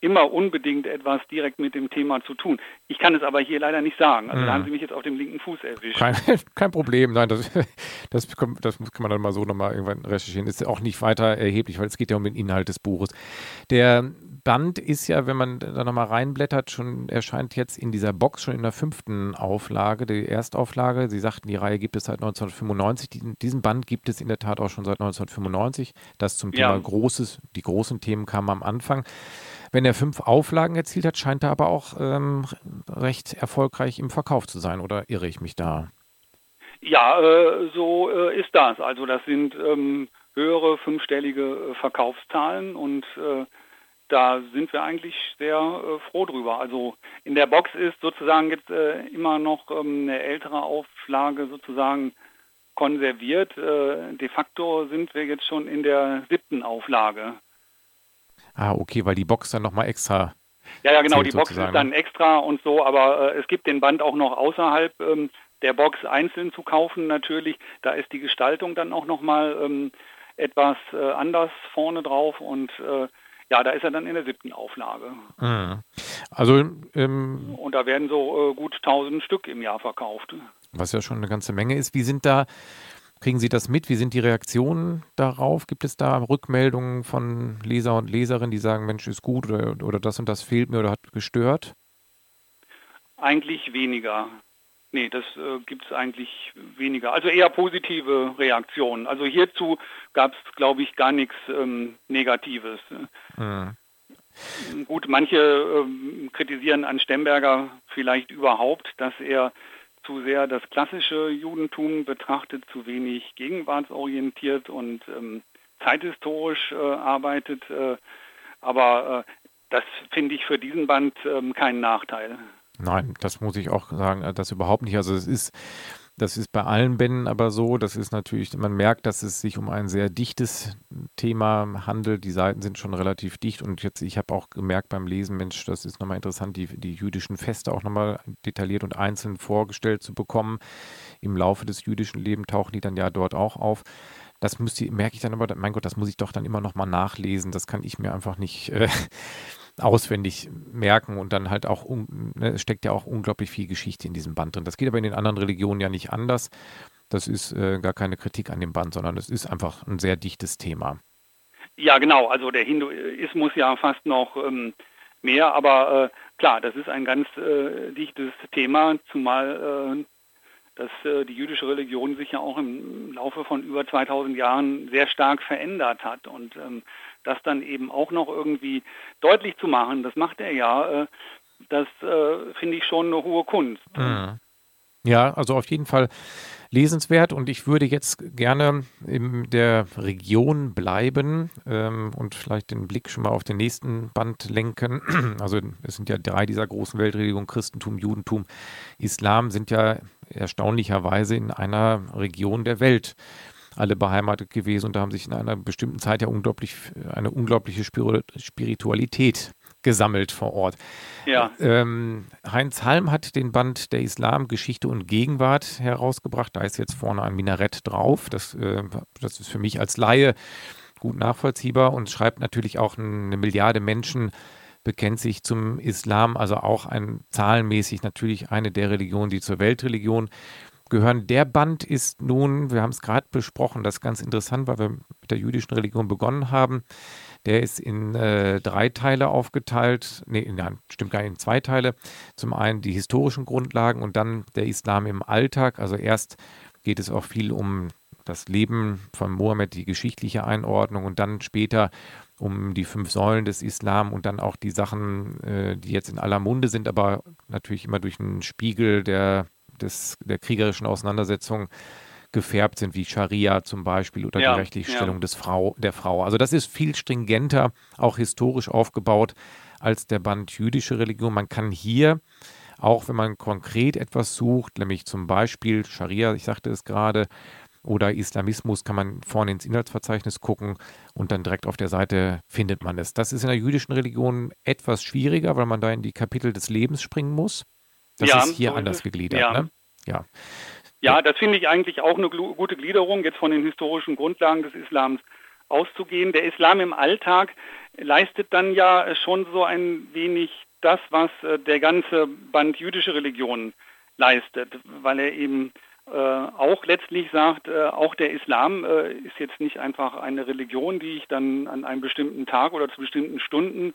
immer unbedingt etwas direkt mit dem Thema zu tun. Ich kann es aber hier leider nicht sagen. Also mhm. da haben Sie mich jetzt auf dem linken Fuß erwischt. Kein, kein Problem, nein, das, das, das, kann man dann mal so nochmal irgendwann recherchieren. Ist auch nicht weiter erheblich, weil es geht ja um den Inhalt des Buches. Der Band ist ja, wenn man da nochmal reinblättert, schon erscheint jetzt in dieser Box schon in der fünften Auflage, die Erstauflage. Sie sagten, die Reihe gibt es seit 1995. Diesen Band gibt es in der Tat auch schon seit 1995. Das zum Thema ja. Großes, die großen Themen kamen am Anfang. Wenn er fünf Auflagen erzielt hat, scheint er aber auch ähm, recht erfolgreich im Verkauf zu sein, oder irre ich mich da? Ja, äh, so äh, ist das. Also das sind ähm, höhere fünfstellige äh, Verkaufszahlen und äh, da sind wir eigentlich sehr äh, froh drüber. Also in der Box ist sozusagen jetzt äh, immer noch ähm, eine ältere Auflage sozusagen konserviert. de facto sind wir jetzt schon in der siebten Auflage. Ah, okay, weil die Box dann nochmal extra. Ja, ja, genau, die Box sozusagen. ist dann extra und so, aber äh, es gibt den Band auch noch außerhalb ähm, der Box einzeln zu kaufen natürlich. Da ist die Gestaltung dann auch nochmal ähm, etwas äh, anders vorne drauf und äh, ja, da ist er dann in der siebten Auflage. Mhm. Also ähm, und da werden so äh, gut 1000 Stück im Jahr verkauft. Was ja schon eine ganze Menge ist. Wie sind da Kriegen Sie das mit? Wie sind die Reaktionen darauf? Gibt es da Rückmeldungen von Leser und Leserinnen, die sagen, Mensch, ist gut oder, oder das und das fehlt mir oder hat gestört? Eigentlich weniger. Nee, das äh, gibt es eigentlich weniger. Also eher positive Reaktionen. Also hierzu gab es, glaube ich, gar nichts ähm, Negatives. Mhm. Gut, manche ähm, kritisieren an Stemberger vielleicht überhaupt, dass er zu sehr das klassische Judentum betrachtet, zu wenig gegenwartsorientiert und ähm, zeithistorisch äh, arbeitet. Äh, aber äh, das finde ich für diesen Band ähm, keinen Nachteil. Nein, das muss ich auch sagen, äh, das überhaupt nicht. Also es ist das ist bei allen Bänden aber so. Das ist natürlich, man merkt, dass es sich um ein sehr dichtes Thema handelt. Die Seiten sind schon relativ dicht und jetzt, ich habe auch gemerkt beim Lesen, Mensch, das ist nochmal interessant, die, die jüdischen Feste auch nochmal detailliert und einzeln vorgestellt zu bekommen. Im Laufe des jüdischen Lebens tauchen die dann ja dort auch auf. Das müsste, merke ich dann aber, mein Gott, das muss ich doch dann immer nochmal nachlesen. Das kann ich mir einfach nicht. Äh, auswendig merken und dann halt auch, ne, es steckt ja auch unglaublich viel Geschichte in diesem Band drin. Das geht aber in den anderen Religionen ja nicht anders. Das ist äh, gar keine Kritik an dem Band, sondern es ist einfach ein sehr dichtes Thema. Ja, genau. Also der Hinduismus ja fast noch ähm, mehr. Aber äh, klar, das ist ein ganz äh, dichtes Thema, zumal äh, dass äh, die jüdische Religion sich ja auch im Laufe von über 2000 Jahren sehr stark verändert hat und ähm, das dann eben auch noch irgendwie deutlich zu machen, das macht er ja, äh, das äh, finde ich schon eine hohe Kunst. Mhm. Ja, also auf jeden Fall lesenswert und ich würde jetzt gerne in der Region bleiben ähm, und vielleicht den Blick schon mal auf den nächsten Band lenken. Also es sind ja drei dieser großen Weltreligionen, Christentum, Judentum, Islam, sind ja erstaunlicherweise in einer Region der Welt alle beheimatet gewesen und da haben sich in einer bestimmten Zeit ja unglaublich eine unglaubliche Spiritualität gesammelt vor Ort. Ja. Ähm, Heinz Halm hat den Band der Islam, Geschichte und Gegenwart herausgebracht. Da ist jetzt vorne ein Minarett drauf. Das, äh, das ist für mich als Laie gut nachvollziehbar und schreibt natürlich auch eine Milliarde Menschen bekennt sich zum Islam, also auch ein zahlenmäßig natürlich eine der Religionen, die zur Weltreligion gehören. Der Band ist nun, wir haben es gerade besprochen, das ist ganz interessant, weil wir mit der jüdischen Religion begonnen haben. Der ist in äh, drei Teile aufgeteilt. Nee, nein, stimmt gar nicht, in zwei Teile. Zum einen die historischen Grundlagen und dann der Islam im Alltag. Also erst geht es auch viel um das Leben von Mohammed, die geschichtliche Einordnung und dann später um die fünf Säulen des Islam und dann auch die Sachen, äh, die jetzt in aller Munde sind, aber natürlich immer durch einen Spiegel der, des, der kriegerischen Auseinandersetzung gefärbt sind, wie Scharia zum Beispiel oder ja, die rechtliche Stellung ja. des Frau, der Frau. Also das ist viel stringenter, auch historisch aufgebaut als der Band jüdische Religion. Man kann hier, auch wenn man konkret etwas sucht, nämlich zum Beispiel Scharia, ich sagte es gerade, oder Islamismus, kann man vorne ins Inhaltsverzeichnis gucken und dann direkt auf der Seite findet man es. Das ist in der jüdischen Religion etwas schwieriger, weil man da in die Kapitel des Lebens springen muss. Das ja, ist hier so anders ist gegliedert. Ja. Ne? ja. Ja, das finde ich eigentlich auch eine gute Gliederung, jetzt von den historischen Grundlagen des Islams auszugehen. Der Islam im Alltag leistet dann ja schon so ein wenig das, was äh, der ganze Band jüdische Religion leistet, weil er eben äh, auch letztlich sagt, äh, auch der Islam äh, ist jetzt nicht einfach eine Religion, die ich dann an einem bestimmten Tag oder zu bestimmten Stunden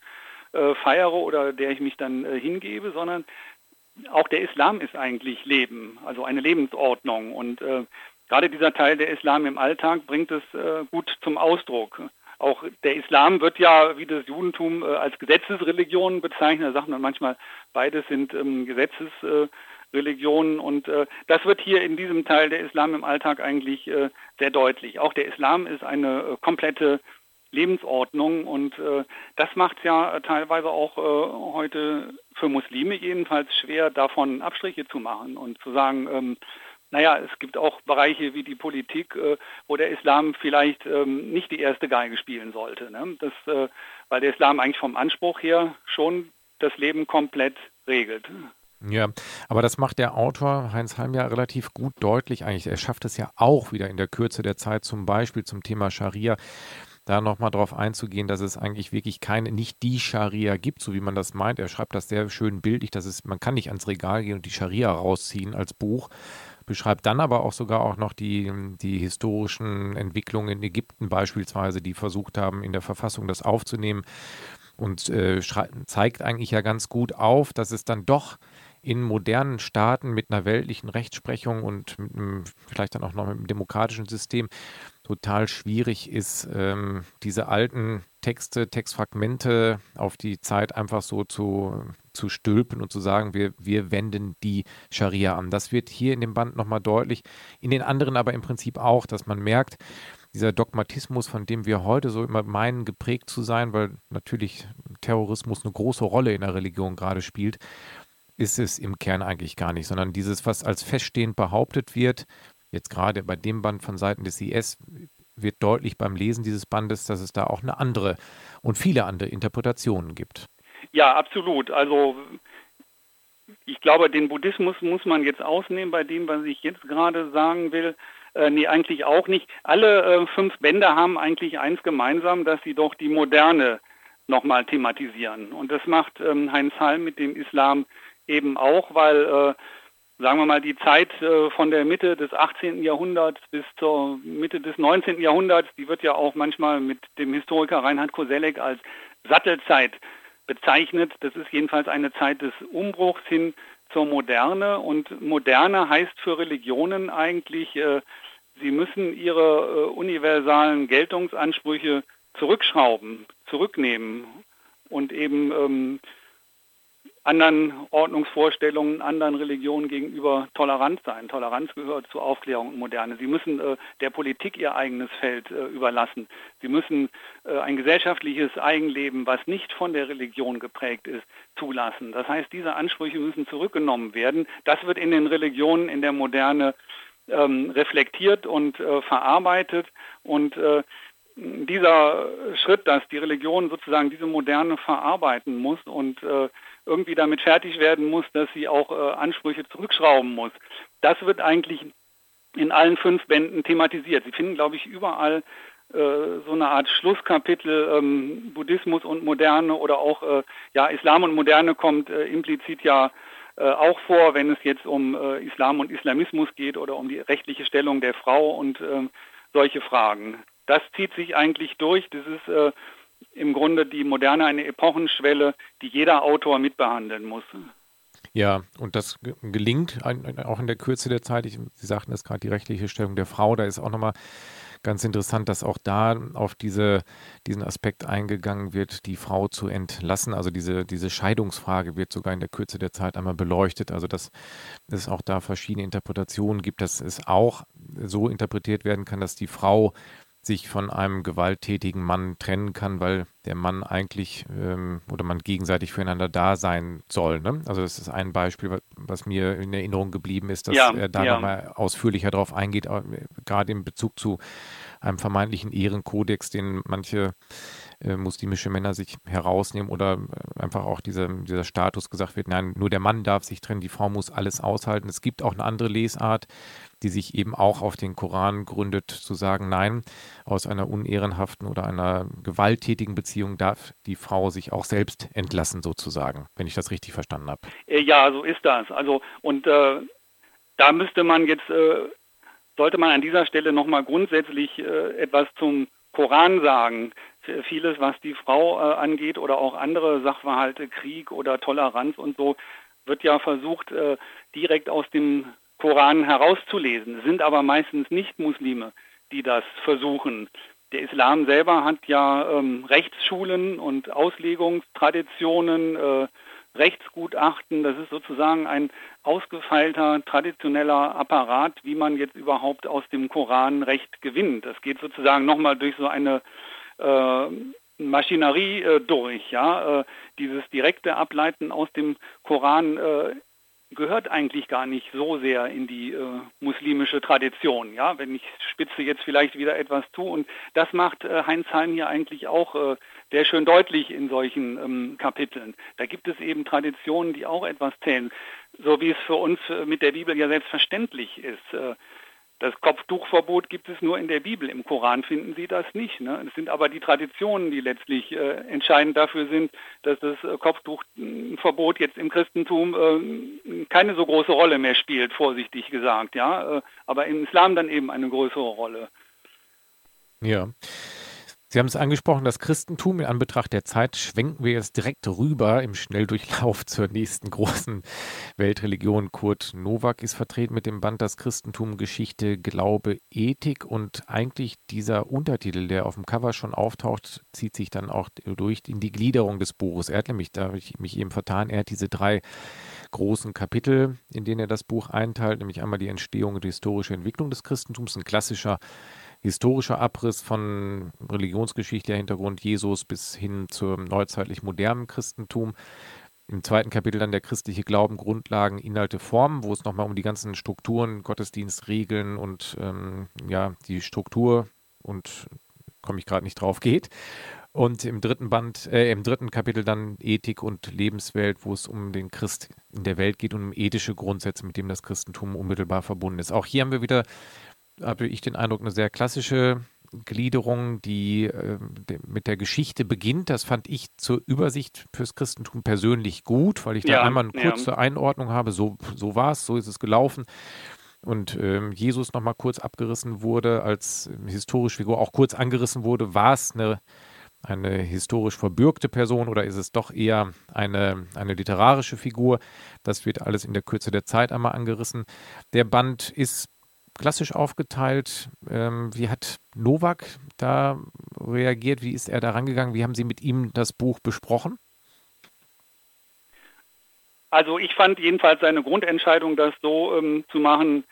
äh, feiere oder der ich mich dann äh, hingebe, sondern auch der Islam ist eigentlich Leben, also eine Lebensordnung. Und äh, gerade dieser Teil der Islam im Alltag bringt es äh, gut zum Ausdruck. Auch der Islam wird ja wie das Judentum äh, als Gesetzesreligion bezeichnet. Da sagt man manchmal, beides sind ähm, Gesetzesreligionen. und äh, das wird hier in diesem Teil der Islam im Alltag eigentlich äh, sehr deutlich. Auch der Islam ist eine äh, komplette Lebensordnung und äh, das macht es ja teilweise auch äh, heute für Muslime jedenfalls schwer, davon Abstriche zu machen und zu sagen, ähm, naja, es gibt auch Bereiche wie die Politik, äh, wo der Islam vielleicht ähm, nicht die erste Geige spielen sollte. Ne? Das, äh, weil der Islam eigentlich vom Anspruch her schon das Leben komplett regelt. Ja, aber das macht der Autor Heinz Halm ja relativ gut deutlich eigentlich. Er schafft es ja auch wieder in der Kürze der Zeit, zum Beispiel zum Thema Scharia, da nochmal drauf einzugehen, dass es eigentlich wirklich keine, nicht die Scharia gibt, so wie man das meint. Er schreibt das sehr schön bildlich, dass es, man kann nicht ans Regal gehen und die Scharia rausziehen als Buch, beschreibt dann aber auch sogar auch noch die, die historischen Entwicklungen in Ägypten beispielsweise, die versucht haben, in der Verfassung das aufzunehmen und äh, zeigt eigentlich ja ganz gut auf, dass es dann doch in modernen Staaten mit einer weltlichen Rechtsprechung und mit einem, vielleicht dann auch noch mit einem demokratischen System total schwierig ist, ähm, diese alten Texte, Textfragmente auf die Zeit einfach so zu, zu stülpen und zu sagen, wir, wir wenden die Scharia an. Das wird hier in dem Band nochmal deutlich, in den anderen aber im Prinzip auch, dass man merkt, dieser Dogmatismus, von dem wir heute so immer meinen, geprägt zu sein, weil natürlich Terrorismus eine große Rolle in der Religion gerade spielt, ist es im Kern eigentlich gar nicht, sondern dieses, was als feststehend behauptet wird, Jetzt gerade bei dem Band von Seiten des IS wird deutlich beim Lesen dieses Bandes, dass es da auch eine andere und viele andere Interpretationen gibt. Ja, absolut. Also ich glaube, den Buddhismus muss man jetzt ausnehmen bei dem, was ich jetzt gerade sagen will. Äh, nee, eigentlich auch nicht. Alle äh, fünf Bände haben eigentlich eins gemeinsam, dass sie doch die Moderne nochmal thematisieren. Und das macht ähm, Heinz Halm mit dem Islam eben auch, weil äh, sagen wir mal, die Zeit äh, von der Mitte des 18. Jahrhunderts bis zur Mitte des 19. Jahrhunderts, die wird ja auch manchmal mit dem Historiker Reinhard Koselleck als Sattelzeit bezeichnet. Das ist jedenfalls eine Zeit des Umbruchs hin zur Moderne. Und Moderne heißt für Religionen eigentlich, äh, sie müssen ihre äh, universalen Geltungsansprüche zurückschrauben, zurücknehmen und eben ähm, anderen Ordnungsvorstellungen, anderen Religionen gegenüber tolerant sein. Toleranz gehört zur Aufklärung und Moderne. Sie müssen äh, der Politik ihr eigenes Feld äh, überlassen. Sie müssen äh, ein gesellschaftliches Eigenleben, was nicht von der Religion geprägt ist, zulassen. Das heißt, diese Ansprüche müssen zurückgenommen werden. Das wird in den Religionen in der Moderne ähm, reflektiert und äh, verarbeitet und äh, dieser Schritt, dass die Religion sozusagen diese Moderne verarbeiten muss und äh, irgendwie damit fertig werden muss, dass sie auch äh, Ansprüche zurückschrauben muss. Das wird eigentlich in allen fünf Bänden thematisiert. Sie finden, glaube ich, überall äh, so eine Art Schlusskapitel ähm, Buddhismus und Moderne oder auch äh, ja Islam und Moderne kommt äh, implizit ja äh, auch vor, wenn es jetzt um äh, Islam und Islamismus geht oder um die rechtliche Stellung der Frau und ähm, solche Fragen. Das zieht sich eigentlich durch. Das ist im Grunde die Moderne eine Epochenschwelle, die jeder Autor mitbehandeln muss. Ja, und das gelingt auch in der Kürze der Zeit. Ich, Sie sagten es gerade, die rechtliche Stellung der Frau, da ist auch nochmal ganz interessant, dass auch da auf diese, diesen Aspekt eingegangen wird, die Frau zu entlassen. Also diese, diese Scheidungsfrage wird sogar in der Kürze der Zeit einmal beleuchtet. Also dass es auch da verschiedene Interpretationen gibt, dass es auch so interpretiert werden kann, dass die Frau sich von einem gewalttätigen Mann trennen kann, weil der Mann eigentlich ähm, oder man gegenseitig füreinander da sein soll. Ne? Also das ist ein Beispiel, was mir in Erinnerung geblieben ist, dass ja, er da ja. nochmal ausführlicher darauf eingeht, äh, gerade in Bezug zu einem vermeintlichen Ehrenkodex, den manche äh, muslimische Männer sich herausnehmen oder äh, einfach auch diese, dieser Status gesagt wird, nein, nur der Mann darf sich trennen, die Frau muss alles aushalten. Es gibt auch eine andere Lesart, die sich eben auch auf den Koran gründet, zu sagen, nein, aus einer unehrenhaften oder einer gewalttätigen Beziehung darf die Frau sich auch selbst entlassen, sozusagen, wenn ich das richtig verstanden habe. Äh, ja, so ist das. Also und äh, da müsste man jetzt, äh, sollte man an dieser Stelle nochmal grundsätzlich äh, etwas zum Koran sagen vieles, was die Frau äh, angeht oder auch andere Sachverhalte, Krieg oder Toleranz und so, wird ja versucht, äh, direkt aus dem Koran herauszulesen, sind aber meistens nicht Muslime, die das versuchen. Der Islam selber hat ja ähm, Rechtsschulen und Auslegungstraditionen, äh, Rechtsgutachten. Das ist sozusagen ein ausgefeilter, traditioneller Apparat, wie man jetzt überhaupt aus dem Koran Recht gewinnt. Das geht sozusagen nochmal durch so eine Maschinerie äh, durch. Ja? Äh, dieses direkte Ableiten aus dem Koran äh, gehört eigentlich gar nicht so sehr in die äh, muslimische Tradition. Ja, wenn ich spitze jetzt vielleicht wieder etwas zu und das macht äh, Heinz Heim hier eigentlich auch äh, sehr schön deutlich in solchen ähm, Kapiteln. Da gibt es eben Traditionen, die auch etwas zählen, so wie es für uns äh, mit der Bibel ja selbstverständlich ist. Das Kopftuchverbot gibt es nur in der Bibel. Im Koran finden Sie das nicht. Ne? Es sind aber die Traditionen, die letztlich äh, entscheidend dafür sind, dass das äh, Kopftuchverbot jetzt im Christentum äh, keine so große Rolle mehr spielt, vorsichtig gesagt. Ja, äh, aber im Islam dann eben eine größere Rolle. Ja. Sie haben es angesprochen, das Christentum in Anbetracht der Zeit schwenken wir jetzt direkt rüber im Schnelldurchlauf zur nächsten großen Weltreligion. Kurt Nowak ist vertreten mit dem Band Das Christentum, Geschichte, Glaube, Ethik und eigentlich dieser Untertitel, der auf dem Cover schon auftaucht, zieht sich dann auch durch in die Gliederung des Buches. Er hat nämlich, da habe ich mich eben vertan, er hat diese drei großen Kapitel, in denen er das Buch einteilt, nämlich einmal die Entstehung und die historische Entwicklung des Christentums, ein klassischer historischer Abriss von Religionsgeschichte, der Hintergrund Jesus bis hin zum neuzeitlich modernen Christentum. Im zweiten Kapitel dann der christliche Glauben, Grundlagen, Inhalte, Formen, wo es nochmal um die ganzen Strukturen, Gottesdienstregeln und ähm, ja, die Struktur und komme ich gerade nicht drauf geht. Und im dritten Band, äh, im dritten Kapitel dann Ethik und Lebenswelt, wo es um den Christ in der Welt geht und um ethische Grundsätze, mit dem das Christentum unmittelbar verbunden ist. Auch hier haben wir wieder habe ich den Eindruck, eine sehr klassische Gliederung, die äh, mit der Geschichte beginnt. Das fand ich zur Übersicht fürs Christentum persönlich gut, weil ich da einmal eine kurze ja. Einordnung habe. So, so war es, so ist es gelaufen. Und ähm, Jesus nochmal kurz abgerissen wurde, als historische Figur auch kurz angerissen wurde, war es eine eine historisch verbürgte Person oder ist es doch eher eine, eine literarische Figur? Das wird alles in der Kürze der Zeit einmal angerissen. Der Band ist klassisch aufgeteilt. Ähm, wie hat Novak da reagiert? Wie ist er da rangegangen? Wie haben Sie mit ihm das Buch besprochen? Also ich fand jedenfalls seine Grundentscheidung, das so ähm, zu machen,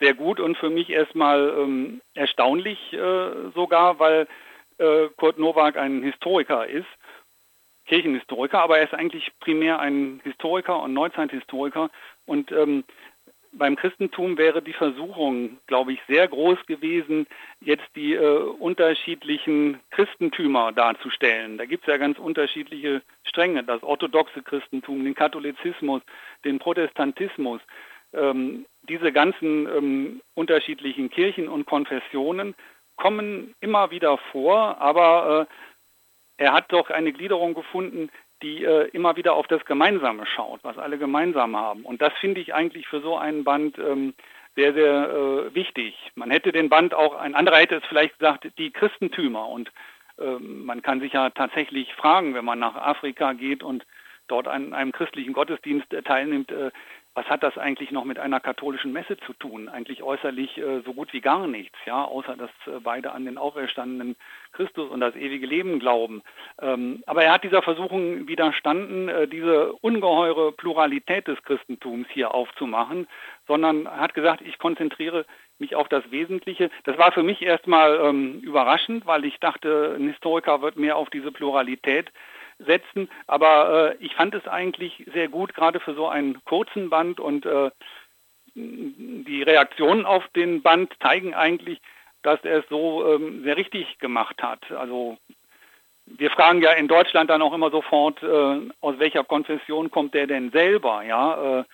sehr gut und für mich erstmal ähm, erstaunlich äh, sogar, weil äh, Kurt Nowak ein Historiker ist, Kirchenhistoriker, aber er ist eigentlich primär ein Historiker und Neuzeithistoriker und ähm, beim Christentum wäre die Versuchung, glaube ich, sehr groß gewesen, jetzt die äh, unterschiedlichen Christentümer darzustellen. Da gibt es ja ganz unterschiedliche Stränge, das orthodoxe Christentum, den Katholizismus, den Protestantismus. Ähm, diese ganzen ähm, unterschiedlichen Kirchen und Konfessionen kommen immer wieder vor, aber äh, er hat doch eine Gliederung gefunden, die äh, immer wieder auf das Gemeinsame schaut, was alle gemeinsam haben. Und das finde ich eigentlich für so einen Band ähm, sehr, sehr äh, wichtig. Man hätte den Band auch, ein anderer hätte es vielleicht gesagt, die Christentümer. Und ähm, man kann sich ja tatsächlich fragen, wenn man nach Afrika geht und dort an einem christlichen Gottesdienst äh, teilnimmt, äh, was hat das eigentlich noch mit einer katholischen Messe zu tun? Eigentlich äußerlich äh, so gut wie gar nichts, ja, außer dass äh, beide an den auferstandenen Christus und das ewige Leben glauben. Ähm, aber er hat dieser Versuchung widerstanden, äh, diese ungeheure Pluralität des Christentums hier aufzumachen, sondern hat gesagt, ich konzentriere mich auf das Wesentliche. Das war für mich erstmal ähm, überraschend, weil ich dachte, ein Historiker wird mehr auf diese Pluralität setzen. Aber äh, ich fand es eigentlich sehr gut, gerade für so einen kurzen Band und äh, die Reaktionen auf den Band zeigen eigentlich, dass er es so ähm, sehr richtig gemacht hat. Also wir fragen ja in Deutschland dann auch immer sofort, äh, aus welcher Konfession kommt der denn selber? Ja, äh,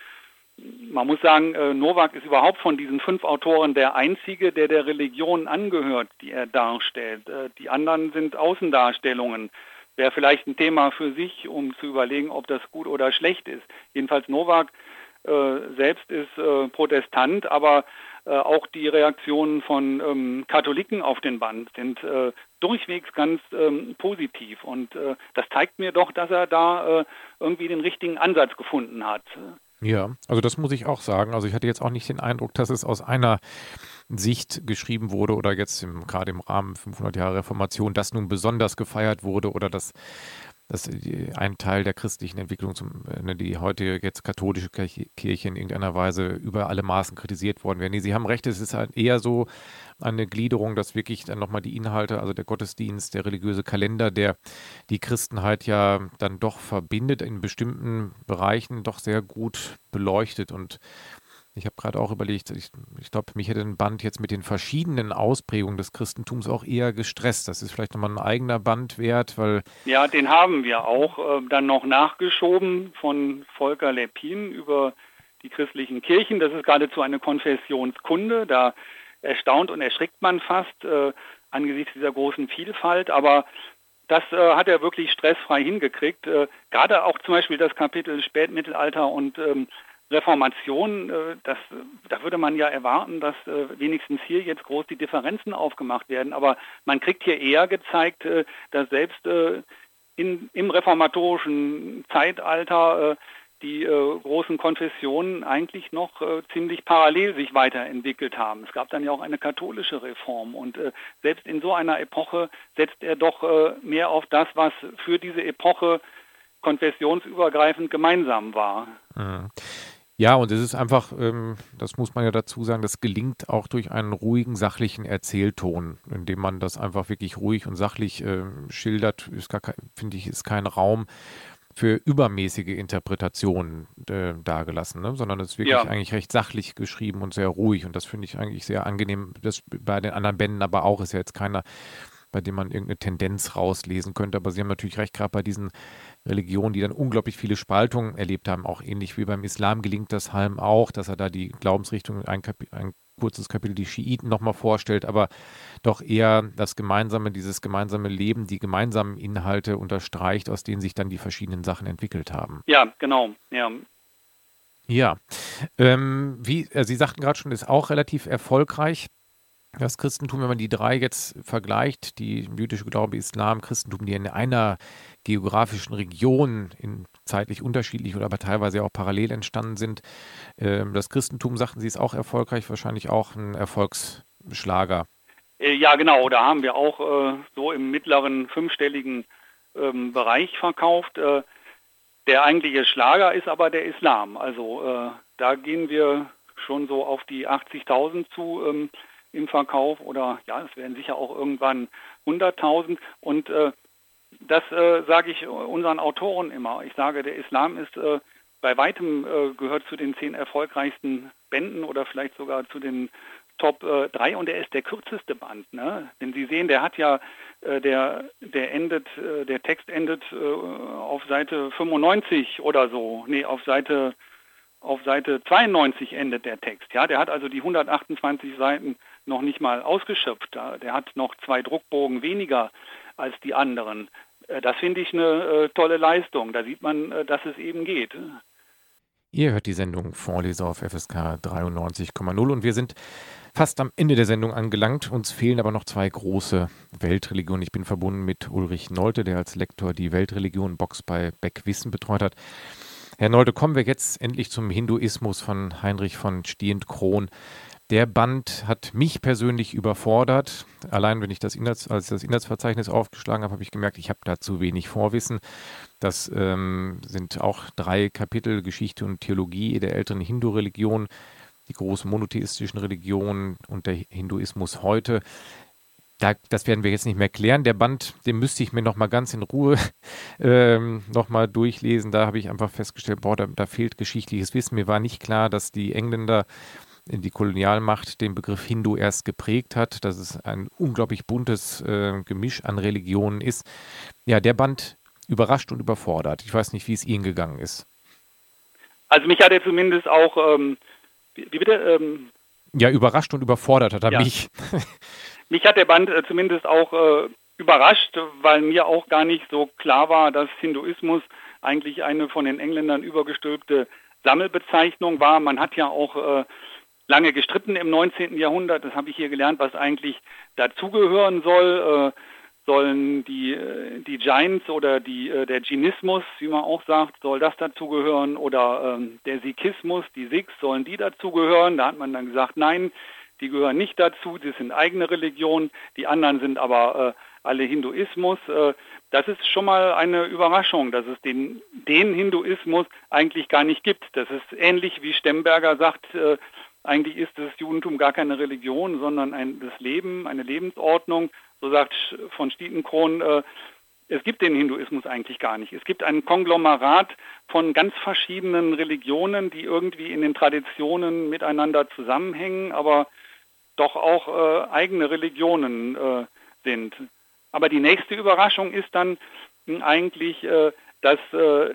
man muss sagen, äh, Novak ist überhaupt von diesen fünf Autoren der einzige, der der Religion angehört, die er darstellt. Äh, die anderen sind Außendarstellungen wäre vielleicht ein Thema für sich, um zu überlegen, ob das gut oder schlecht ist. Jedenfalls Novak äh, selbst ist äh, Protestant, aber äh, auch die Reaktionen von ähm, Katholiken auf den Band sind äh, durchwegs ganz ähm, positiv. Und äh, das zeigt mir doch, dass er da äh, irgendwie den richtigen Ansatz gefunden hat. Ja, also das muss ich auch sagen. Also ich hatte jetzt auch nicht den Eindruck, dass es aus einer Sicht geschrieben wurde oder jetzt im, gerade im Rahmen 500 Jahre Reformation, das nun besonders gefeiert wurde oder dass dass ein Teil der christlichen Entwicklung, zum, ne, die heute jetzt katholische Kirche in irgendeiner Weise über alle Maßen kritisiert worden wäre. Nee, Sie haben recht, es ist eher so eine Gliederung, dass wirklich dann nochmal die Inhalte, also der Gottesdienst, der religiöse Kalender, der die Christenheit ja dann doch verbindet, in bestimmten Bereichen doch sehr gut beleuchtet und ich habe gerade auch überlegt, ich, ich glaube, mich hätte ein Band jetzt mit den verschiedenen Ausprägungen des Christentums auch eher gestresst. Das ist vielleicht nochmal ein eigener Band wert, weil. Ja, den haben wir auch äh, dann noch nachgeschoben von Volker Lepin über die christlichen Kirchen. Das ist geradezu eine Konfessionskunde. Da erstaunt und erschrickt man fast äh, angesichts dieser großen Vielfalt. Aber das äh, hat er wirklich stressfrei hingekriegt. Äh, gerade auch zum Beispiel das Kapitel Spätmittelalter und ähm, Reformation, äh, das, da würde man ja erwarten, dass äh, wenigstens hier jetzt groß die Differenzen aufgemacht werden. Aber man kriegt hier eher gezeigt, äh, dass selbst in, im reformatorischen Zeitalter die großen Konfessionen eigentlich noch ziemlich parallel sich weiterentwickelt haben. Es gab dann ja auch eine katholische Reform und selbst in so einer Epoche setzt er doch mehr auf das, was für diese Epoche konfessionsübergreifend gemeinsam war. Mhm. Ja, und es ist einfach, ähm, das muss man ja dazu sagen, das gelingt auch durch einen ruhigen, sachlichen Erzählton, indem man das einfach wirklich ruhig und sachlich äh, schildert, finde ich, ist kein Raum für übermäßige Interpretationen äh, dargelassen, ne? sondern es ist wirklich ja. eigentlich recht sachlich geschrieben und sehr ruhig und das finde ich eigentlich sehr angenehm. Das bei den anderen Bänden aber auch ist ja jetzt keiner bei dem man irgendeine Tendenz rauslesen könnte. Aber Sie haben natürlich recht, gerade bei diesen Religionen, die dann unglaublich viele Spaltungen erlebt haben, auch ähnlich wie beim Islam gelingt das Halm auch, dass er da die Glaubensrichtung, ein, ein kurzes Kapitel, die Schiiten nochmal vorstellt, aber doch eher das gemeinsame, dieses gemeinsame Leben, die gemeinsamen Inhalte unterstreicht, aus denen sich dann die verschiedenen Sachen entwickelt haben. Ja, genau. Ja, ja, ähm, wie äh, Sie sagten gerade schon, ist auch relativ erfolgreich. Das Christentum, wenn man die drei jetzt vergleicht, die jüdische Glaube, Islam, Christentum, die in einer geografischen Region in zeitlich unterschiedlich oder aber teilweise auch parallel entstanden sind. Ähm, das Christentum, sagten Sie, ist auch erfolgreich, wahrscheinlich auch ein Erfolgsschlager. Äh, ja, genau. Da haben wir auch äh, so im mittleren fünfstelligen ähm, Bereich verkauft. Äh, der eigentliche Schlager ist aber der Islam. Also da gehen wir schon so auf die 80.000 zu ähm, im Verkauf oder ja, es werden sicher auch irgendwann 100.000 und äh, das äh, sage ich unseren Autoren immer. Ich sage, der Islam ist äh, bei weitem äh, gehört zu den zehn erfolgreichsten Bänden oder vielleicht sogar zu den Top 3 äh, und er ist der kürzeste Band. Ne? Denn Sie sehen, der hat ja, äh, der, der endet, der Text endet auf Seite 95 oder so. Nee, auf Seite, auf Seite 92 endet der Text. Ja, der hat also die 128 Seiten noch nicht mal ausgeschöpft. Der hat noch zwei Druckbogen weniger als die anderen. Das finde ich eine tolle Leistung. Da sieht man, dass es eben geht. Ihr hört die Sendung Vorleser auf FSK 93,0 und wir sind fast am Ende der Sendung angelangt. Uns fehlen aber noch zwei große Weltreligionen. Ich bin verbunden mit Ulrich Nolte, der als Lektor die Weltreligion Box bei Beck Wissen betreut hat. Herr Nolte, kommen wir jetzt endlich zum Hinduismus von Heinrich von Stient-Krohn. Der Band hat mich persönlich überfordert. Allein wenn ich das, Inhalts, als das Inhaltsverzeichnis aufgeschlagen habe, habe ich gemerkt, ich habe da zu wenig Vorwissen. Das ähm, sind auch drei Kapitel Geschichte und Theologie der älteren Hindu-Religion, die großen monotheistischen Religionen und der Hinduismus heute. Da, das werden wir jetzt nicht mehr klären. Der Band, den müsste ich mir noch mal ganz in Ruhe ähm, noch mal durchlesen. Da habe ich einfach festgestellt, boah, da, da fehlt geschichtliches Wissen. Mir war nicht klar, dass die Engländer die Kolonialmacht den Begriff Hindu erst geprägt hat, dass es ein unglaublich buntes äh, Gemisch an Religionen ist. Ja, der Band überrascht und überfordert. Ich weiß nicht, wie es Ihnen gegangen ist. Also mich hat er zumindest auch, ähm, wie, wie, bitte? Ähm, ja, überrascht und überfordert hat er ja. mich. mich hat der Band äh, zumindest auch äh, überrascht, weil mir auch gar nicht so klar war, dass Hinduismus eigentlich eine von den Engländern übergestülpte Sammelbezeichnung war. Man hat ja auch äh, lange gestritten im 19. Jahrhundert. Das habe ich hier gelernt, was eigentlich dazugehören soll. Äh, sollen die, äh, die Giants oder die, äh, der Dschinnismus, wie man auch sagt, soll das dazugehören? Oder ähm, der Sikhismus, die Sikhs, sollen die dazugehören? Da hat man dann gesagt, nein, die gehören nicht dazu, die sind eigene Religion, die anderen sind aber äh, alle Hinduismus. Äh, das ist schon mal eine Überraschung, dass es den, den Hinduismus eigentlich gar nicht gibt. Das ist ähnlich wie Stemberger sagt, äh, eigentlich ist das Judentum gar keine Religion, sondern ein, das Leben, eine Lebensordnung. So sagt von Stietenkron, äh, es gibt den Hinduismus eigentlich gar nicht. Es gibt ein Konglomerat von ganz verschiedenen Religionen, die irgendwie in den Traditionen miteinander zusammenhängen, aber doch auch äh, eigene Religionen äh, sind. Aber die nächste Überraschung ist dann eigentlich, äh, dass äh,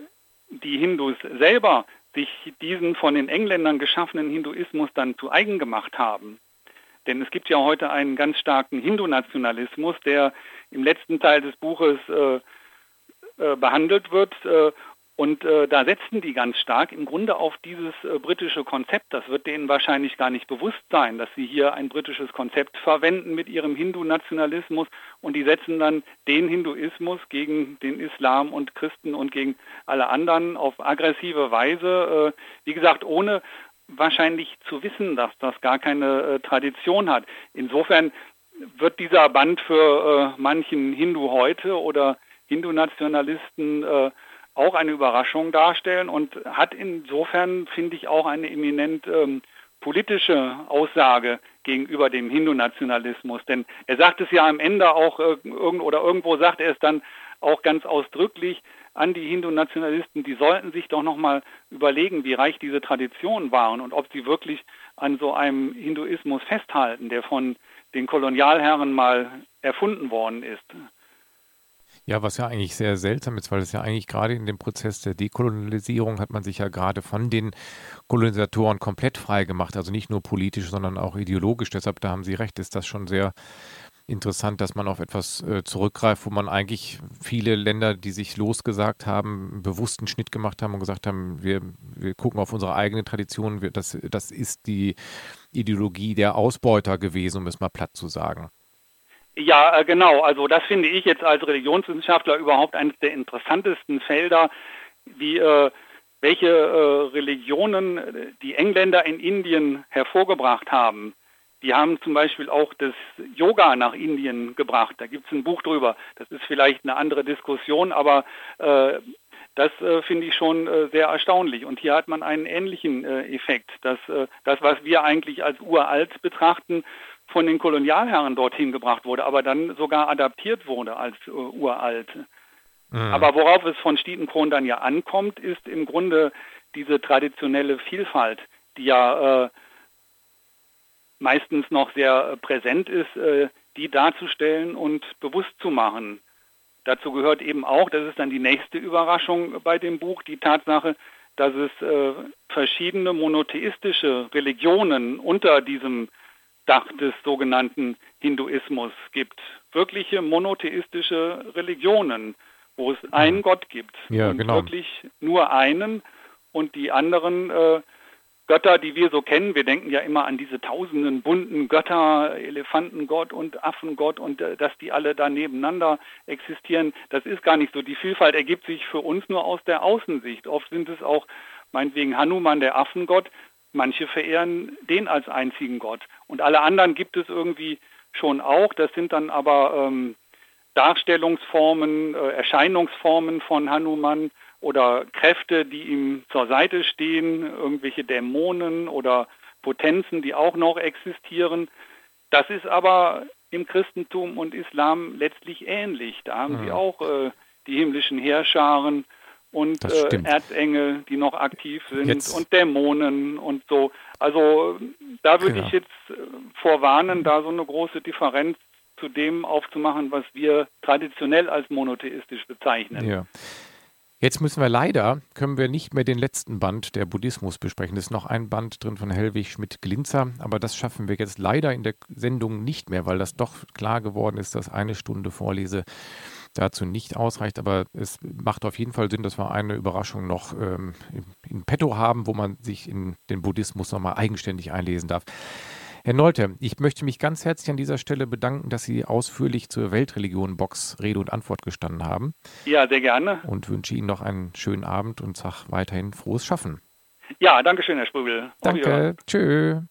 die Hindus selber sich diesen von den Engländern geschaffenen Hinduismus dann zu eigen gemacht haben. Denn es gibt ja heute einen ganz starken Hindu-Nationalismus, der im letzten Teil des Buches äh, äh, behandelt wird äh, und äh, da setzen die ganz stark im Grunde auf dieses äh, britische Konzept. Das wird denen wahrscheinlich gar nicht bewusst sein, dass sie hier ein britisches Konzept verwenden mit ihrem Hindu-Nationalismus und die setzen dann den Hinduismus gegen den Islam und Christen und gegen alle anderen auf aggressive Weise. Äh, wie gesagt, ohne wahrscheinlich zu wissen, dass das gar keine äh, Tradition hat. Insofern wird dieser Band für äh, manchen Hindu heute oder Hindu-Nationalisten äh, auch eine Überraschung darstellen und hat insofern, finde ich, auch eine eminent ähm, politische Aussage gegenüber dem Hindu-Nationalismus. Denn er sagt es ja am Ende auch, äh, oder irgendwo sagt er es dann auch ganz ausdrücklich an die Hindu-Nationalisten, die sollten sich doch nochmal überlegen, wie reich diese Traditionen waren und ob sie wirklich an so einem Hinduismus festhalten, der von den Kolonialherren mal erfunden worden ist. Ja, was ja eigentlich sehr seltsam ist, weil es ja eigentlich gerade in dem Prozess der Dekolonialisierung hat man sich ja gerade von den Kolonisatoren komplett frei gemacht, also nicht nur politisch, sondern auch ideologisch. Deshalb, da haben Sie recht, ist das schon sehr interessant, dass man auf etwas äh, zurückgreift, wo man eigentlich viele Länder, die sich losgesagt haben, bewusst einen Schnitt gemacht haben und gesagt haben, wir, wir gucken auf unsere eigene Tradition. Wir, das, das ist die Ideologie der Ausbeuter gewesen, um es mal platt zu sagen. Ja, äh, genau. Also das finde ich jetzt als Religionswissenschaftler überhaupt eines der interessantesten Felder, wie äh, welche äh, Religionen die Engländer in Indien hervorgebracht haben. Die haben zum Beispiel auch das Yoga nach Indien gebracht. Da gibt es ein Buch drüber. Das ist vielleicht eine andere Diskussion, aber das finde ich schon sehr erstaunlich. Und hier hat man einen ähnlichen äh, Effekt, dass das, was wir eigentlich als uralt betrachten, von den Kolonialherren dorthin gebracht wurde, aber dann sogar adaptiert wurde als äh, uralt. Mhm. Aber worauf es von Stietenkron dann ja ankommt, ist im Grunde diese traditionelle Vielfalt, die ja äh, meistens noch sehr präsent ist, äh, die darzustellen und bewusst zu machen. Dazu gehört eben auch, das ist dann die nächste Überraschung bei dem Buch, die Tatsache, dass es äh, verschiedene monotheistische Religionen unter diesem Dach des sogenannten Hinduismus gibt. Wirkliche monotheistische Religionen, wo es einen Gott gibt. Ja, und genau. Wirklich nur einen und die anderen äh, Götter, die wir so kennen, wir denken ja immer an diese tausenden bunten Götter, Elefantengott und Affengott und äh, dass die alle da nebeneinander existieren, das ist gar nicht so. Die Vielfalt ergibt sich für uns nur aus der Außensicht. Oft sind es auch meinetwegen Hanuman, der Affengott, manche verehren den als einzigen Gott. Und alle anderen gibt es irgendwie schon auch. Das sind dann aber ähm, Darstellungsformen, äh, Erscheinungsformen von Hanuman oder Kräfte, die ihm zur Seite stehen, irgendwelche Dämonen oder Potenzen, die auch noch existieren. Das ist aber im Christentum und Islam letztlich ähnlich. Da haben mhm. sie auch äh, die himmlischen Heerscharen und äh, Erzengel, die noch aktiv sind jetzt. und Dämonen und so. Also da würde genau. ich jetzt äh, vorwarnen, da so eine große Differenz zu dem aufzumachen, was wir traditionell als monotheistisch bezeichnen. Ja. Jetzt müssen wir leider, können wir nicht mehr den letzten Band der Buddhismus besprechen. Es ist noch ein Band drin von Helwig Schmidt-Glinzer, aber das schaffen wir jetzt leider in der Sendung nicht mehr, weil das doch klar geworden ist, dass eine Stunde Vorlese dazu nicht ausreicht. Aber es macht auf jeden Fall Sinn, dass wir eine Überraschung noch ähm, in petto haben, wo man sich in den Buddhismus nochmal eigenständig einlesen darf. Herr Nolte, ich möchte mich ganz herzlich an dieser Stelle bedanken, dass Sie ausführlich zur Weltreligion-Box Rede und Antwort gestanden haben. Ja, sehr gerne. Und wünsche Ihnen noch einen schönen Abend und sage weiterhin frohes Schaffen. Ja, danke schön, Herr Sprügel. Danke. Tschö.